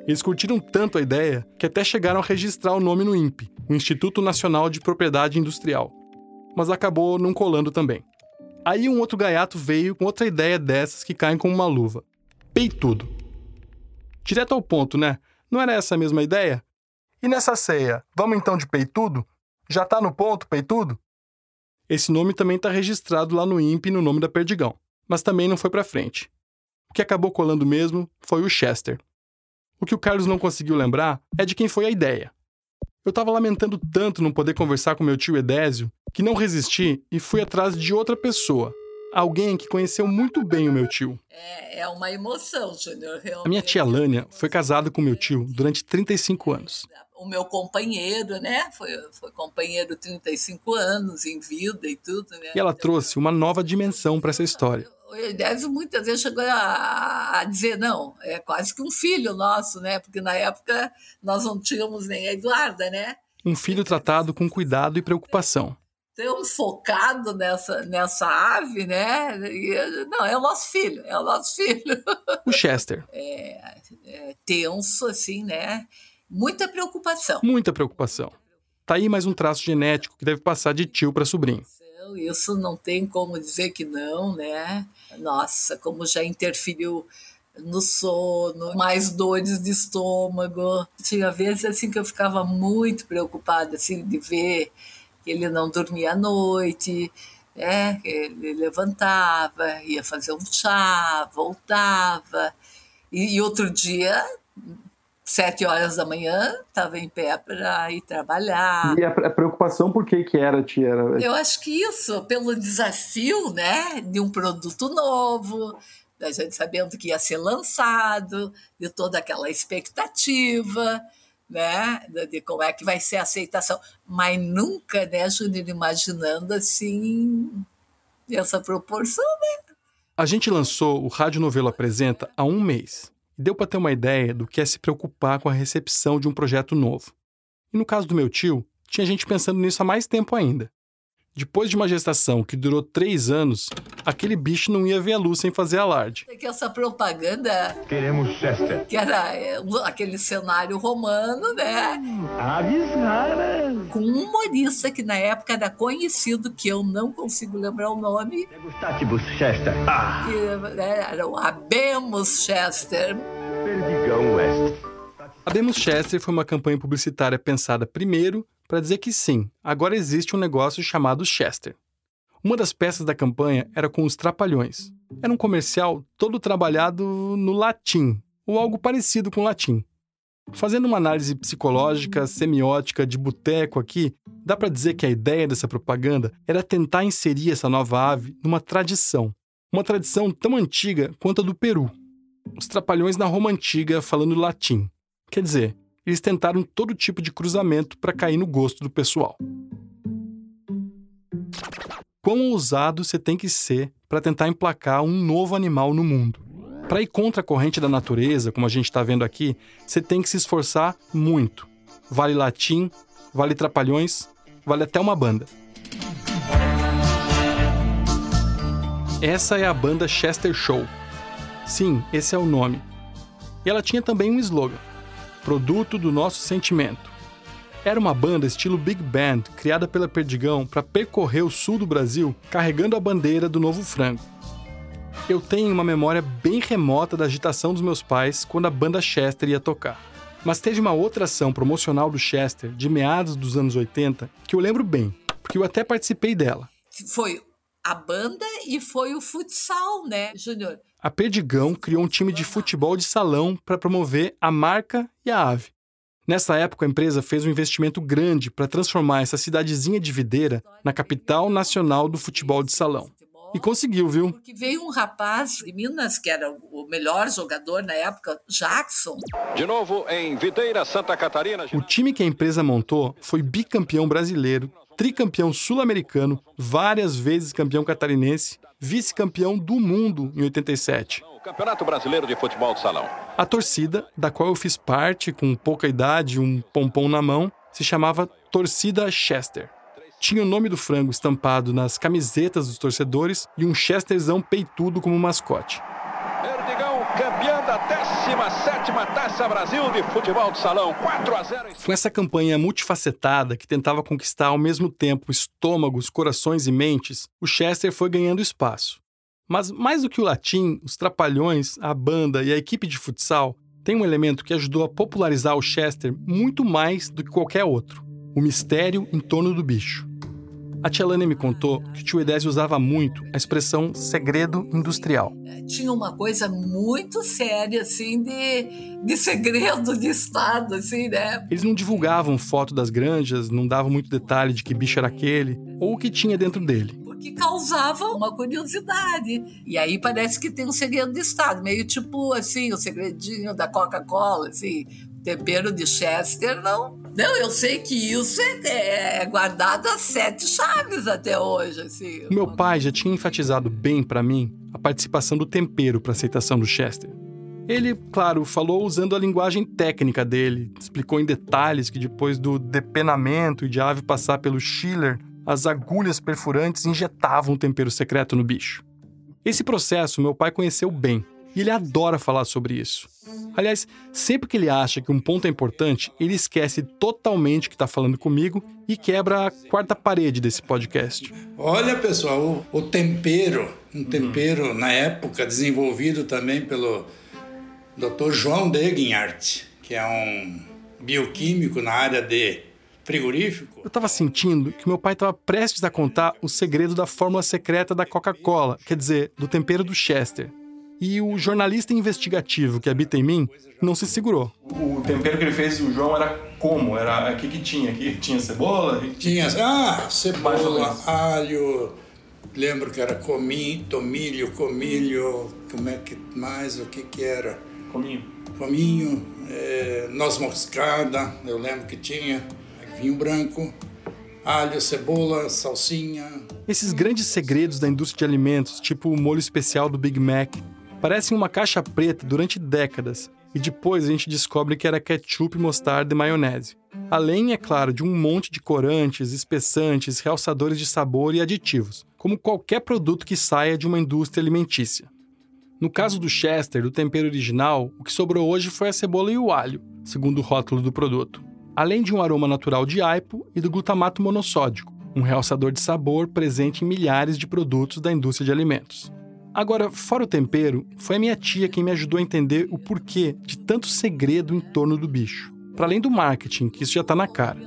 Speaker 4: Eles curtiram tanto a ideia que até chegaram a registrar o nome no INPE, o Instituto Nacional de Propriedade Industrial. Mas acabou não colando também. Aí um outro gaiato veio com outra ideia dessas que caem como uma luva. Peitudo. Direto ao ponto, né? Não era essa a mesma ideia? E nessa ceia, vamos então de peitudo? Já tá no ponto, peitudo? Esse nome também está registrado lá no INPE no nome da Perdigão, mas também não foi para frente. O que acabou colando mesmo foi o Chester. O que o Carlos não conseguiu lembrar é de quem foi a ideia. Eu estava lamentando tanto não poder conversar com meu tio Edésio que não resisti e fui atrás de outra pessoa, alguém que conheceu muito bem o meu tio.
Speaker 10: É, é uma emoção, Júnior.
Speaker 4: A minha tia Lânia foi casada com meu tio durante 35 anos
Speaker 10: o meu companheiro, né? Foi, foi companheiro 35 anos em vida e tudo, né?
Speaker 4: E ela trouxe uma nova dimensão para essa história.
Speaker 10: O Edésio muitas vezes chegou a, a, dizer, não, é quase que um filho nosso, né? Porque na época nós não tínhamos nem a Eduarda, né?
Speaker 4: Um filho tratado com cuidado e preocupação.
Speaker 10: Tão focado nessa, nessa ave, né? E, não, é o nosso filho, é o nosso filho.
Speaker 4: O Chester.
Speaker 10: É, é tenso, assim, né? Muita preocupação.
Speaker 4: Muita preocupação. Tá aí mais um traço genético que deve passar de tio para sobrinho.
Speaker 10: Isso não tem como dizer que não, né? Nossa, como já interferiu no sono, mais dores de estômago. Tinha vezes assim que eu ficava muito preocupada assim de ver que ele não dormia à noite, né? Ele levantava, ia fazer um chá, voltava. E, e outro dia sete horas da manhã, estava em pé para ir trabalhar.
Speaker 5: E a preocupação por que que era, tia?
Speaker 10: Eu acho que isso, pelo desafio, né, de um produto novo, da gente sabendo que ia ser lançado, de toda aquela expectativa, né, de como é que vai ser a aceitação, mas nunca, né, Júnior, imaginando assim essa proporção, né?
Speaker 4: A gente lançou o Rádio Novelo Apresenta há um mês. Deu para ter uma ideia do que é se preocupar com a recepção de um projeto novo. E no caso do meu tio, tinha gente pensando nisso há mais tempo ainda. Depois de uma gestação que durou três anos, aquele bicho não ia ver a luz sem fazer alarde.
Speaker 10: É que essa propaganda.
Speaker 11: Queremos Chester.
Speaker 10: Que era é, aquele cenário romano, né?
Speaker 11: Aves raras.
Speaker 10: Com um humorista que na época era conhecido, que eu não consigo lembrar o nome.
Speaker 11: Degustatibus Chester. Ah.
Speaker 10: Que né, era o Abemos Chester.
Speaker 11: Perdigão West.
Speaker 4: Abemos Chester foi uma campanha publicitária pensada primeiro para dizer que sim, agora existe um negócio chamado Chester. Uma das peças da campanha era com os Trapalhões. Era um comercial todo trabalhado no latim, ou algo parecido com latim. Fazendo uma análise psicológica, semiótica, de boteco aqui, dá para dizer que a ideia dessa propaganda era tentar inserir essa nova ave numa tradição. Uma tradição tão antiga quanto a do Peru. Os Trapalhões na Roma Antiga falando latim. Quer dizer, eles tentaram todo tipo de cruzamento para cair no gosto do pessoal. Quão ousado você tem que ser para tentar emplacar um novo animal no mundo? Para ir contra a corrente da natureza, como a gente está vendo aqui, você tem que se esforçar muito. Vale latim, vale trapalhões, vale até uma banda. Essa é a banda Chester Show. Sim, esse é o nome. E ela tinha também um slogan: produto do nosso sentimento. Era uma banda estilo big band criada pela Perdigão para percorrer o sul do Brasil carregando a bandeira do Novo Frango. Eu tenho uma memória bem remota da agitação dos meus pais quando a banda Chester ia tocar. Mas teve uma outra ação promocional do Chester de meados dos anos 80 que eu lembro bem, porque eu até participei dela.
Speaker 10: Foi a banda e foi o futsal, né, Júnior?
Speaker 4: a Perdigão criou um time de futebol de salão para promover a marca e a ave. Nessa época, a empresa fez um investimento grande para transformar essa cidadezinha de Videira na capital nacional do futebol de salão. E conseguiu, viu?
Speaker 10: Porque veio um rapaz de Minas, que era o melhor jogador na época, Jackson.
Speaker 7: De novo em Videira, Santa Catarina.
Speaker 4: O time que a empresa montou foi bicampeão brasileiro, tricampeão sul-americano, várias vezes campeão catarinense vice-campeão do mundo em 87.
Speaker 7: Campeonato Brasileiro de Futebol de Salão.
Speaker 4: A torcida, da qual eu fiz parte com pouca idade e um pompom na mão, se chamava Torcida Chester. Tinha o nome do frango estampado nas camisetas dos torcedores e um Chesterzão peitudo como mascote.
Speaker 7: Perdigão, campeão da 17 Taça Brasil de Futebol de Salão, 4 a 0.
Speaker 4: Com essa campanha multifacetada que tentava conquistar ao mesmo tempo estômagos, corações e mentes, o Chester foi ganhando espaço. Mas mais do que o latim, os trapalhões, a banda e a equipe de futsal tem um elemento que ajudou a popularizar o Chester muito mais do que qualquer outro: o mistério em torno do bicho. A tia Lânia me contou que o tio Edésio usava muito a expressão segredo industrial.
Speaker 10: Tinha uma coisa muito séria, assim, de, de segredo de Estado, assim, né?
Speaker 4: Eles não divulgavam foto das granjas, não davam muito detalhe de que bicho era aquele, ou o que tinha dentro dele.
Speaker 10: Porque causava uma curiosidade. E aí parece que tem um segredo de Estado, meio tipo, assim, o segredinho da Coca-Cola, assim, tempero de Chester, não não, eu sei que isso é, é guardado a sete chaves até hoje. Assim.
Speaker 4: Meu pai já tinha enfatizado bem para mim a participação do tempero para aceitação do Chester. Ele, claro, falou usando a linguagem técnica dele, explicou em detalhes que depois do depenamento e de ave passar pelo chiller, as agulhas perfurantes injetavam o tempero secreto no bicho. Esse processo meu pai conheceu bem e ele adora falar sobre isso. Aliás, sempre que ele acha que um ponto é importante, ele esquece totalmente que está falando comigo e quebra a quarta parede desse podcast.
Speaker 6: Olha, pessoal, o, o tempero, um tempero hum. na época desenvolvido também pelo Dr. João Degenhardt, que é um bioquímico na área de frigorífico.
Speaker 4: Eu estava sentindo que meu pai estava prestes a contar o segredo da fórmula secreta da Coca-Cola, quer dizer, do tempero do Chester. E o jornalista investigativo que habita em mim não se segurou.
Speaker 5: O tempero que ele fez, o João, era como? Era o que, que tinha aqui? Tinha cebola?
Speaker 6: Tinha, ah, cebola, alho. Lembro que era cominho, tomilho, comilho, como é que mais, o que que era?
Speaker 5: Cominho.
Speaker 6: Cominho, é, noz moscada, eu lembro que tinha, vinho branco, alho, cebola, salsinha.
Speaker 4: Esses grandes segredos da indústria de alimentos, tipo o molho especial do Big Mac, parecem uma caixa preta durante décadas e depois a gente descobre que era ketchup, mostarda e maionese. Além, é claro, de um monte de corantes, espessantes, realçadores de sabor e aditivos, como qualquer produto que saia de uma indústria alimentícia. No caso do Chester, do tempero original, o que sobrou hoje foi a cebola e o alho, segundo o rótulo do produto, além de um aroma natural de aipo e do glutamato monossódico, um realçador de sabor presente em milhares de produtos da indústria de alimentos. Agora, fora o tempero, foi a minha tia quem me ajudou a entender o porquê de tanto segredo em torno do bicho. Para além do marketing, que isso já está na cara.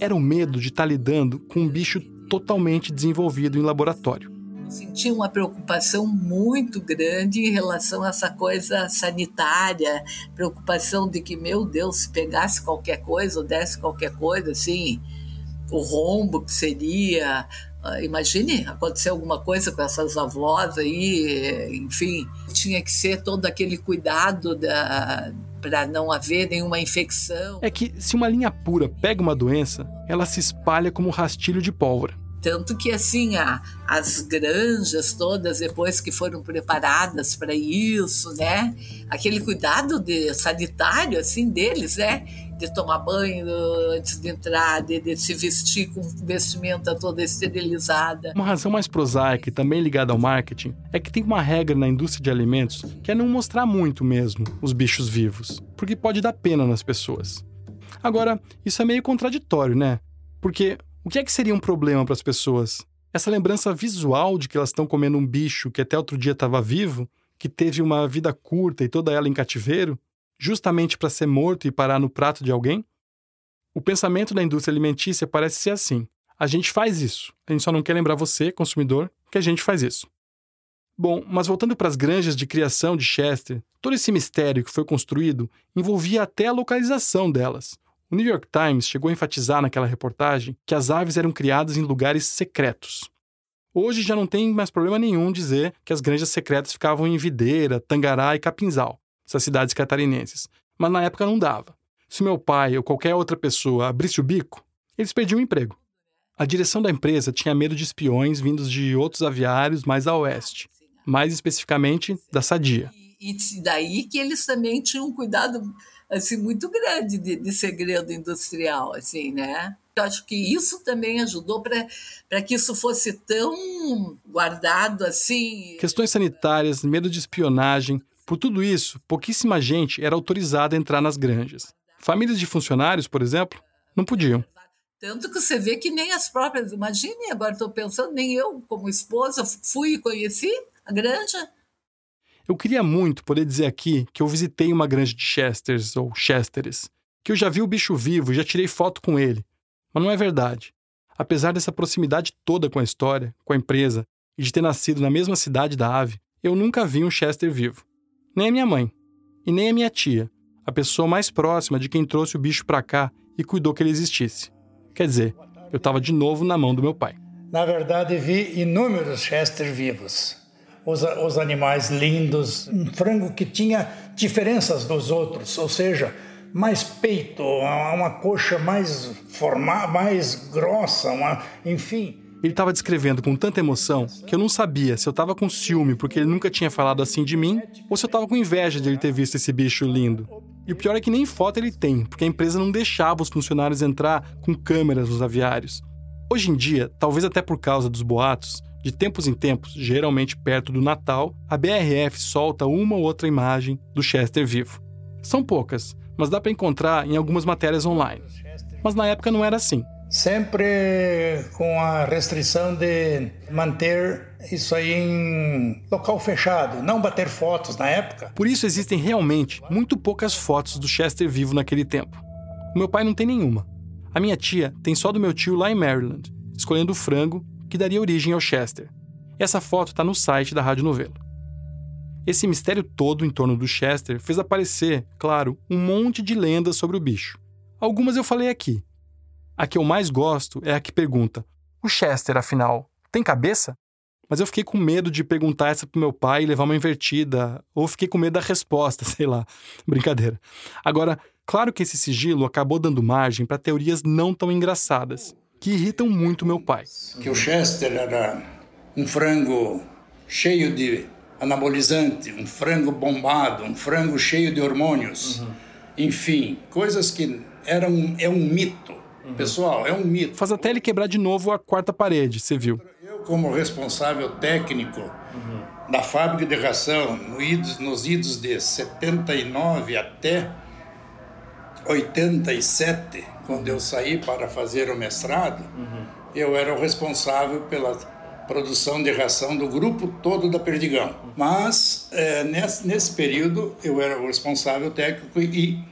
Speaker 4: Era o medo de estar tá lidando com um bicho totalmente desenvolvido em laboratório.
Speaker 10: Eu senti uma preocupação muito grande em relação a essa coisa sanitária, preocupação de que, meu Deus, se pegasse qualquer coisa ou desse qualquer coisa, assim, o rombo que seria, imagine acontecer alguma coisa com essas avós aí, enfim, tinha que ser todo aquele cuidado para não haver nenhuma infecção.
Speaker 4: É que se uma linha pura pega uma doença, ela se espalha como rastilho de pólvora.
Speaker 10: Tanto que, assim, a, as granjas todas, depois que foram preparadas para isso, né? Aquele cuidado de, sanitário, assim, deles, né? De tomar banho antes de entrar, de, de, se vestir com vestimenta toda esterilizada.
Speaker 4: Uma razão mais prosaica e também ligada ao marketing é que tem uma regra na indústria de alimentos que é não mostrar muito mesmo os bichos vivos, porque pode dar pena nas pessoas. Agora, isso é meio contraditório, né? Porque o que é que seria um problema para as pessoas? Essa lembrança visual de que elas estão comendo um bicho que até outro dia estava vivo, que teve uma vida curta e toda ela em cativeiro, justamente para ser morto e parar no prato de alguém? O pensamento da indústria alimentícia parece ser assim: a gente faz isso, a gente só não quer lembrar você, consumidor, que a gente faz isso. Bom, mas voltando para as granjas de criação de Chester, todo esse mistério que foi construído envolvia até a localização delas. O New York Times chegou a enfatizar naquela reportagem que as aves eram criadas em lugares secretos. Hoje já não tem mais problema nenhum dizer que as granjas secretas ficavam em Videira, Tangará e Capinzal essas cidades catarinenses. Mas na época não dava. Se meu pai ou qualquer outra pessoa abrisse o bico, eles perdiam o emprego. A direção da empresa tinha medo de espiões vindos de outros aviários mais a oeste, mais especificamente da Sadia.
Speaker 10: E, e daí que eles também tinham um cuidado assim muito grande de, de segredo industrial, assim, né? Eu acho que isso também ajudou para que isso fosse tão guardado assim.
Speaker 4: Questões sanitárias, medo de espionagem, por tudo isso, pouquíssima gente era autorizada a entrar nas granjas. Famílias de funcionários, por exemplo, não podiam.
Speaker 10: Tanto que você vê que nem as próprias. Imagine, agora estou pensando, nem eu, como esposa, fui e conheci a granja.
Speaker 4: Eu queria muito poder dizer aqui que eu visitei uma granja de Chesters ou Chesteres, que eu já vi o bicho vivo, já tirei foto com ele. Mas não é verdade. Apesar dessa proximidade toda com a história, com a empresa, e de ter nascido na mesma cidade da ave, eu nunca vi um Chester vivo nem a minha mãe, e nem a minha tia, a pessoa mais próxima de quem trouxe o bicho para cá e cuidou que ele existisse. Quer dizer, eu estava de novo na mão do meu pai.
Speaker 6: Na verdade, vi inúmeros Chester vivos. Os, os animais lindos, um frango que tinha diferenças dos outros, ou seja, mais peito, uma coxa mais formada, mais grossa, uma, enfim.
Speaker 4: Ele estava descrevendo com tanta emoção que eu não sabia se eu estava com ciúme porque ele nunca tinha falado assim de mim ou se eu estava com inveja de ele ter visto esse bicho lindo. E o pior é que nem foto ele tem, porque a empresa não deixava os funcionários entrar com câmeras nos aviários. Hoje em dia, talvez até por causa dos boatos, de tempos em tempos, geralmente perto do Natal, a BRF solta uma ou outra imagem do Chester vivo. São poucas, mas dá para encontrar em algumas matérias online. Mas na época não era assim.
Speaker 6: Sempre com a restrição de manter isso aí em local fechado, não bater fotos na época.
Speaker 4: Por isso existem realmente muito poucas fotos do Chester vivo naquele tempo. O meu pai não tem nenhuma. A minha tia tem só do meu tio lá em Maryland, escolhendo o frango que daria origem ao Chester. Essa foto está no site da Rádio Novelo. Esse mistério todo em torno do Chester fez aparecer, claro, um monte de lendas sobre o bicho. Algumas eu falei aqui. A que eu mais gosto é a que pergunta: O Chester, afinal, tem cabeça? Mas eu fiquei com medo de perguntar essa pro meu pai e levar uma invertida, ou fiquei com medo da resposta, sei lá. Brincadeira. Agora, claro que esse sigilo acabou dando margem para teorias não tão engraçadas, que irritam muito meu pai.
Speaker 6: Que o Chester era um frango cheio de anabolizante, um frango bombado, um frango cheio de hormônios. Uhum. Enfim, coisas que eram é um mito. Uhum. Pessoal, é um mito.
Speaker 4: Faz até ele quebrar de novo a quarta parede, você viu?
Speaker 6: Eu, como responsável técnico uhum. da fábrica de ração no idos, nos idos de 79 até 87, quando eu saí para fazer o mestrado, uhum. eu era o responsável pela produção de ração do grupo todo da Perdigão. Mas é, nesse, nesse período eu era o responsável técnico e,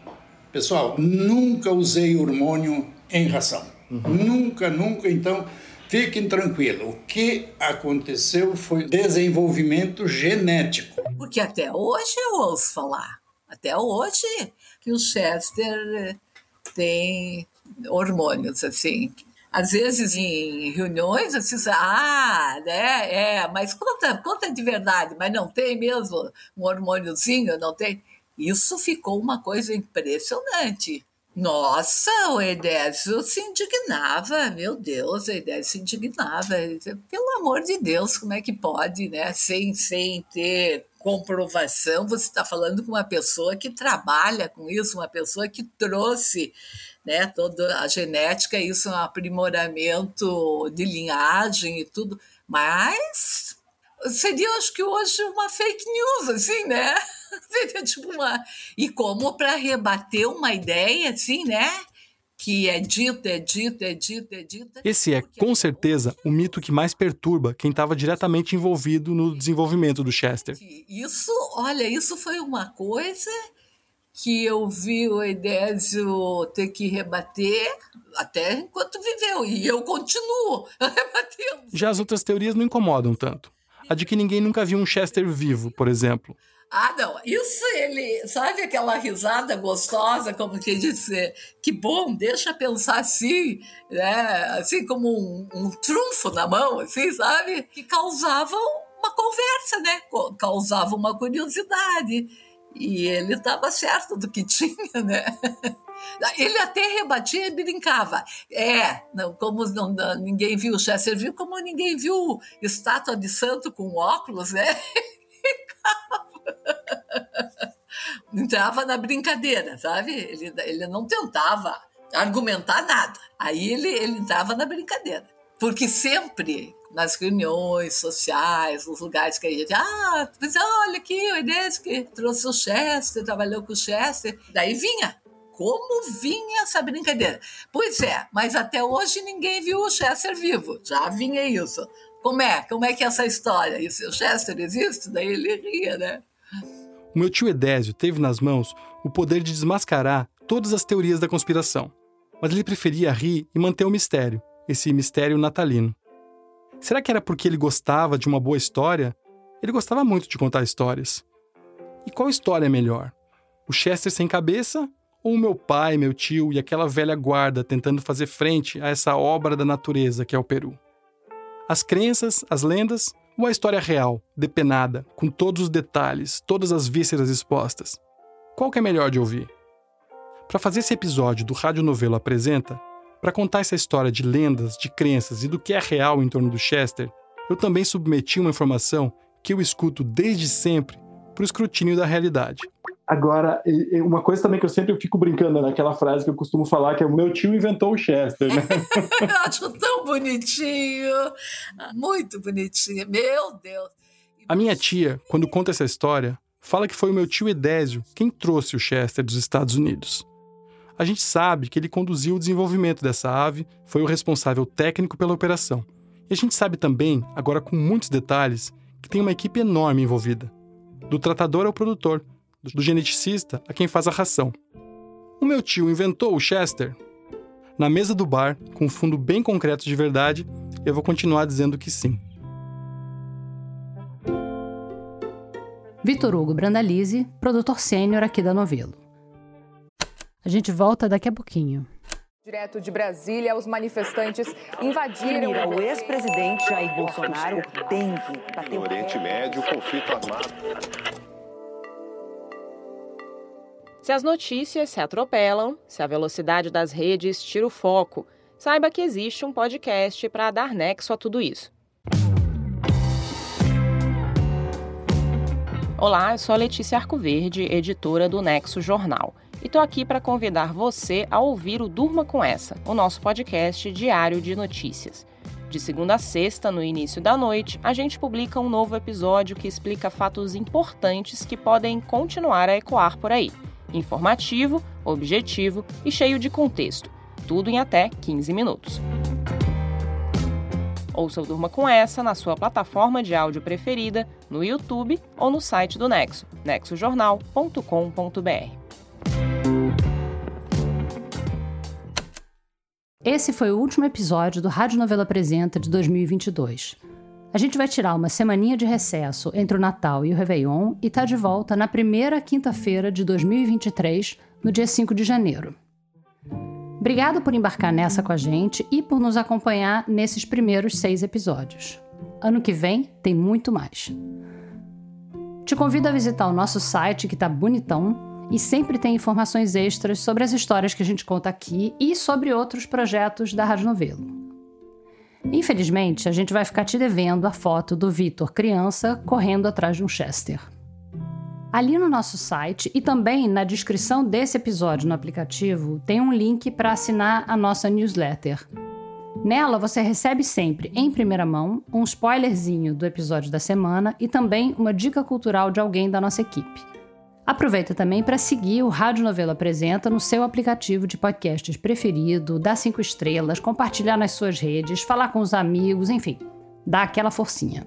Speaker 6: pessoal, nunca usei hormônio em ração. Uhum. Nunca, nunca. Então, fiquem tranquilos. O que aconteceu foi desenvolvimento genético.
Speaker 10: Porque até hoje eu ouço falar. Até hoje que o Chester tem hormônios, assim, às vezes em reuniões, assim, ah, né, é, mas conta, conta de verdade, mas não tem mesmo um hormôniozinho, não tem. Isso ficou uma coisa impressionante. Nossa, o Edésio se indignava, meu Deus, o Edésio se indignava. Pelo amor de Deus, como é que pode, né? Sem, sem ter comprovação, você está falando com uma pessoa que trabalha com isso, uma pessoa que trouxe né? Toda a genética, isso é um aprimoramento de linhagem e tudo, mas seria, acho que hoje, uma fake news, assim, né? Tipo uma. E como para rebater uma ideia, assim, né? Que é dita, é dita, é dita, é dita.
Speaker 4: Esse é, com certeza, o mito que mais perturba quem estava diretamente envolvido no desenvolvimento do Chester.
Speaker 10: Isso, olha, isso foi uma coisa que eu vi o Edésio ter que rebater até enquanto viveu, e eu continuo rebatendo.
Speaker 4: Já as outras teorias não incomodam tanto. A de que ninguém nunca viu um Chester vivo, por exemplo.
Speaker 10: Ah, não. Isso ele. Sabe aquela risada gostosa, como que dizer? Que bom, deixa pensar assim, né? Assim como um, um trunfo na mão, assim, sabe? Que causava uma conversa, né? Causava uma curiosidade. E ele estava certo do que tinha, né? Ele até rebatia e brincava. É, não, como não, não, ninguém viu, como ninguém viu estátua de santo com óculos, né? Entrava na brincadeira, sabe? Ele, ele não tentava argumentar nada. Aí ele, ele entrava na brincadeira. Porque sempre nas reuniões sociais, nos lugares que a gente, ah, mas olha aqui, o Inês que trouxe o Chester, trabalhou com o Chester. Daí vinha. Como vinha essa brincadeira? Pois é, mas até hoje ninguém viu o Chester vivo. Já vinha isso. Como é? Como é que é essa história? E o Chester existe? Daí ele ria, né?
Speaker 4: O meu tio Edésio teve nas mãos o poder de desmascarar todas as teorias da conspiração. Mas ele preferia rir e manter o mistério, esse mistério natalino. Será que era porque ele gostava de uma boa história? Ele gostava muito de contar histórias. E qual história é melhor? O Chester sem cabeça ou meu pai, meu tio e aquela velha guarda tentando fazer frente a essa obra da natureza que é o Peru? As crenças, as lendas ou a história real, depenada, com todos os detalhes, todas as vísceras expostas? Qual que é melhor de ouvir? Para fazer esse episódio do Rádio Novelo Apresenta, para contar essa história de lendas, de crenças e do que é real em torno do Chester, eu também submeti uma informação que eu escuto desde sempre para o escrutínio da realidade.
Speaker 5: Agora, uma coisa também que eu sempre fico brincando naquela né, frase que eu costumo falar, que é o meu tio inventou o Chester, né?
Speaker 10: eu acho tão bonitinho, muito bonitinho, meu Deus.
Speaker 4: A minha tia, quando conta essa história, fala que foi o meu tio Edésio quem trouxe o Chester dos Estados Unidos. A gente sabe que ele conduziu o desenvolvimento dessa ave, foi o responsável técnico pela operação. E a gente sabe também, agora com muitos detalhes, que tem uma equipe enorme envolvida. Do tratador ao produtor, do geneticista a quem faz a ração. O meu tio inventou o Chester? Na mesa do bar, com um fundo bem concreto de verdade, eu vou continuar dizendo que sim.
Speaker 2: Vitor Hugo Brandalize, produtor sênior aqui da Novelo. A gente volta daqui a pouquinho.
Speaker 12: Direto de Brasília, os manifestantes invadiram.
Speaker 13: Mira, o ex-presidente Jair Bolsonaro tem que bater
Speaker 14: No Oriente Médio, o conflito armado.
Speaker 15: Se as notícias se atropelam, se a velocidade das redes tira o foco, saiba que existe um podcast para dar nexo a tudo isso. Olá, eu sou a Letícia Arcoverde, editora do Nexo Jornal, e estou aqui para convidar você a ouvir o Durma com Essa, o nosso podcast diário de notícias. De segunda a sexta, no início da noite, a gente publica um novo episódio que explica fatos importantes que podem continuar a ecoar por aí. Informativo, objetivo e cheio de contexto. Tudo em até 15 minutos. Ouça o Durma com essa na sua plataforma de áudio preferida, no YouTube ou no site do Nexo, nexojornal.com.br.
Speaker 2: Esse foi o último episódio do Rádio Novela Apresenta de 2022. A gente vai tirar uma semaninha de recesso entre o Natal e o Réveillon e tá de volta na primeira quinta-feira de 2023, no dia 5 de janeiro. Obrigado por embarcar nessa com a gente e por nos acompanhar nesses primeiros seis episódios. Ano que vem tem muito mais. Te convido a visitar o nosso site que tá bonitão e sempre tem informações extras sobre as histórias que a gente conta aqui e sobre outros projetos da Rádio Novelo. Infelizmente, a gente vai ficar te devendo a foto do Vitor criança correndo atrás de um Chester. Ali no nosso site e também na descrição desse episódio no aplicativo tem um link para assinar a nossa newsletter. Nela você recebe sempre, em primeira mão, um spoilerzinho do episódio da semana e também uma dica cultural de alguém da nossa equipe. Aproveita também para seguir o Rádio Novela Apresenta no seu aplicativo de podcasts preferido, dar cinco estrelas, compartilhar nas suas redes, falar com os amigos, enfim, dá aquela forcinha.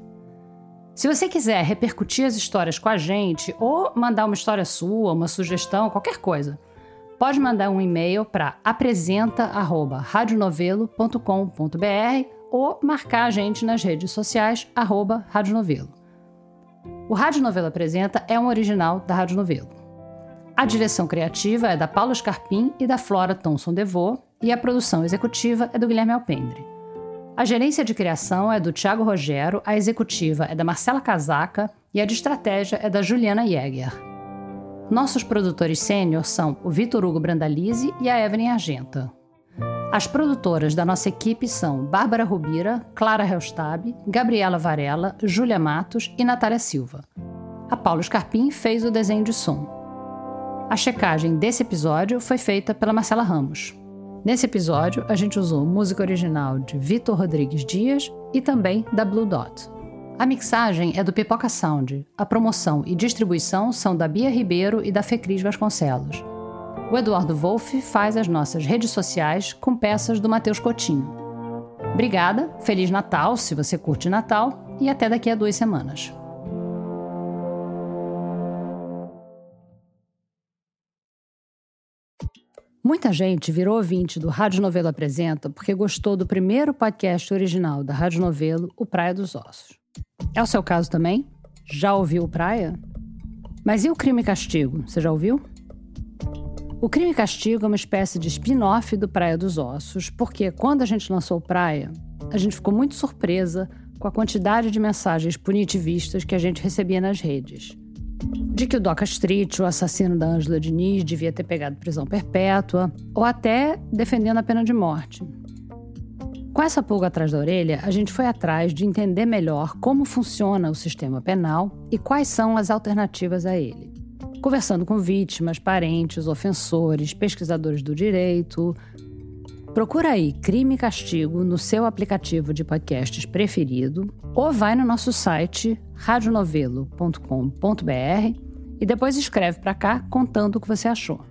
Speaker 2: Se você quiser repercutir as histórias com a gente ou mandar uma história sua, uma sugestão, qualquer coisa, pode mandar um e-mail para apresenta@radionovelo.com.br ou marcar a gente nas redes sociais arroba Rádio Novelo. O Rádio Novelo Apresenta é um original da Rádio Novelo. A direção criativa é da Paula Scarpim e da Flora Thomson Devô e a produção executiva é do Guilherme Alpendre. A gerência de criação é do Tiago Rogero, a executiva é da Marcela Casaca e a de estratégia é da Juliana Jäger. Nossos produtores sênior são o Vitor Hugo Brandalize e a Evelyn Argenta. As produtoras da nossa equipe são Bárbara Rubira, Clara Helstab, Gabriela Varela, Júlia Matos e Natália Silva. A Paulo Scarpim fez o desenho de som. A checagem desse episódio foi feita pela Marcela Ramos. Nesse episódio, a gente usou música original de Vitor Rodrigues Dias e também da Blue Dot. A mixagem é do Pipoca Sound. A promoção e distribuição são da Bia Ribeiro e da Fecris Vasconcelos. O Eduardo Wolff faz as nossas redes sociais com peças do Matheus Coutinho. Obrigada, Feliz Natal se você curte Natal e até daqui a duas semanas. Muita gente virou ouvinte do Rádio Novelo Apresenta porque gostou do primeiro podcast original da Rádio Novelo, O Praia dos Ossos. É o seu caso também? Já ouviu o Praia? Mas e o Crime e Castigo? Você já ouviu? O Crime e Castigo é uma espécie de spin-off do Praia dos Ossos, porque quando a gente lançou Praia, a gente ficou muito surpresa com a quantidade de mensagens punitivistas que a gente recebia nas redes de que o Doca Street, o assassino da Ângela Diniz, devia ter pegado prisão perpétua, ou até defendendo a pena de morte. Com essa pulga atrás da orelha, a gente foi atrás de entender melhor como funciona o sistema penal e quais são as alternativas a ele. Conversando com vítimas, parentes, ofensores, pesquisadores do direito. Procura aí Crime e Castigo no seu aplicativo de podcasts preferido ou vai no nosso site radionovelo.com.br e depois escreve para cá contando o que você achou.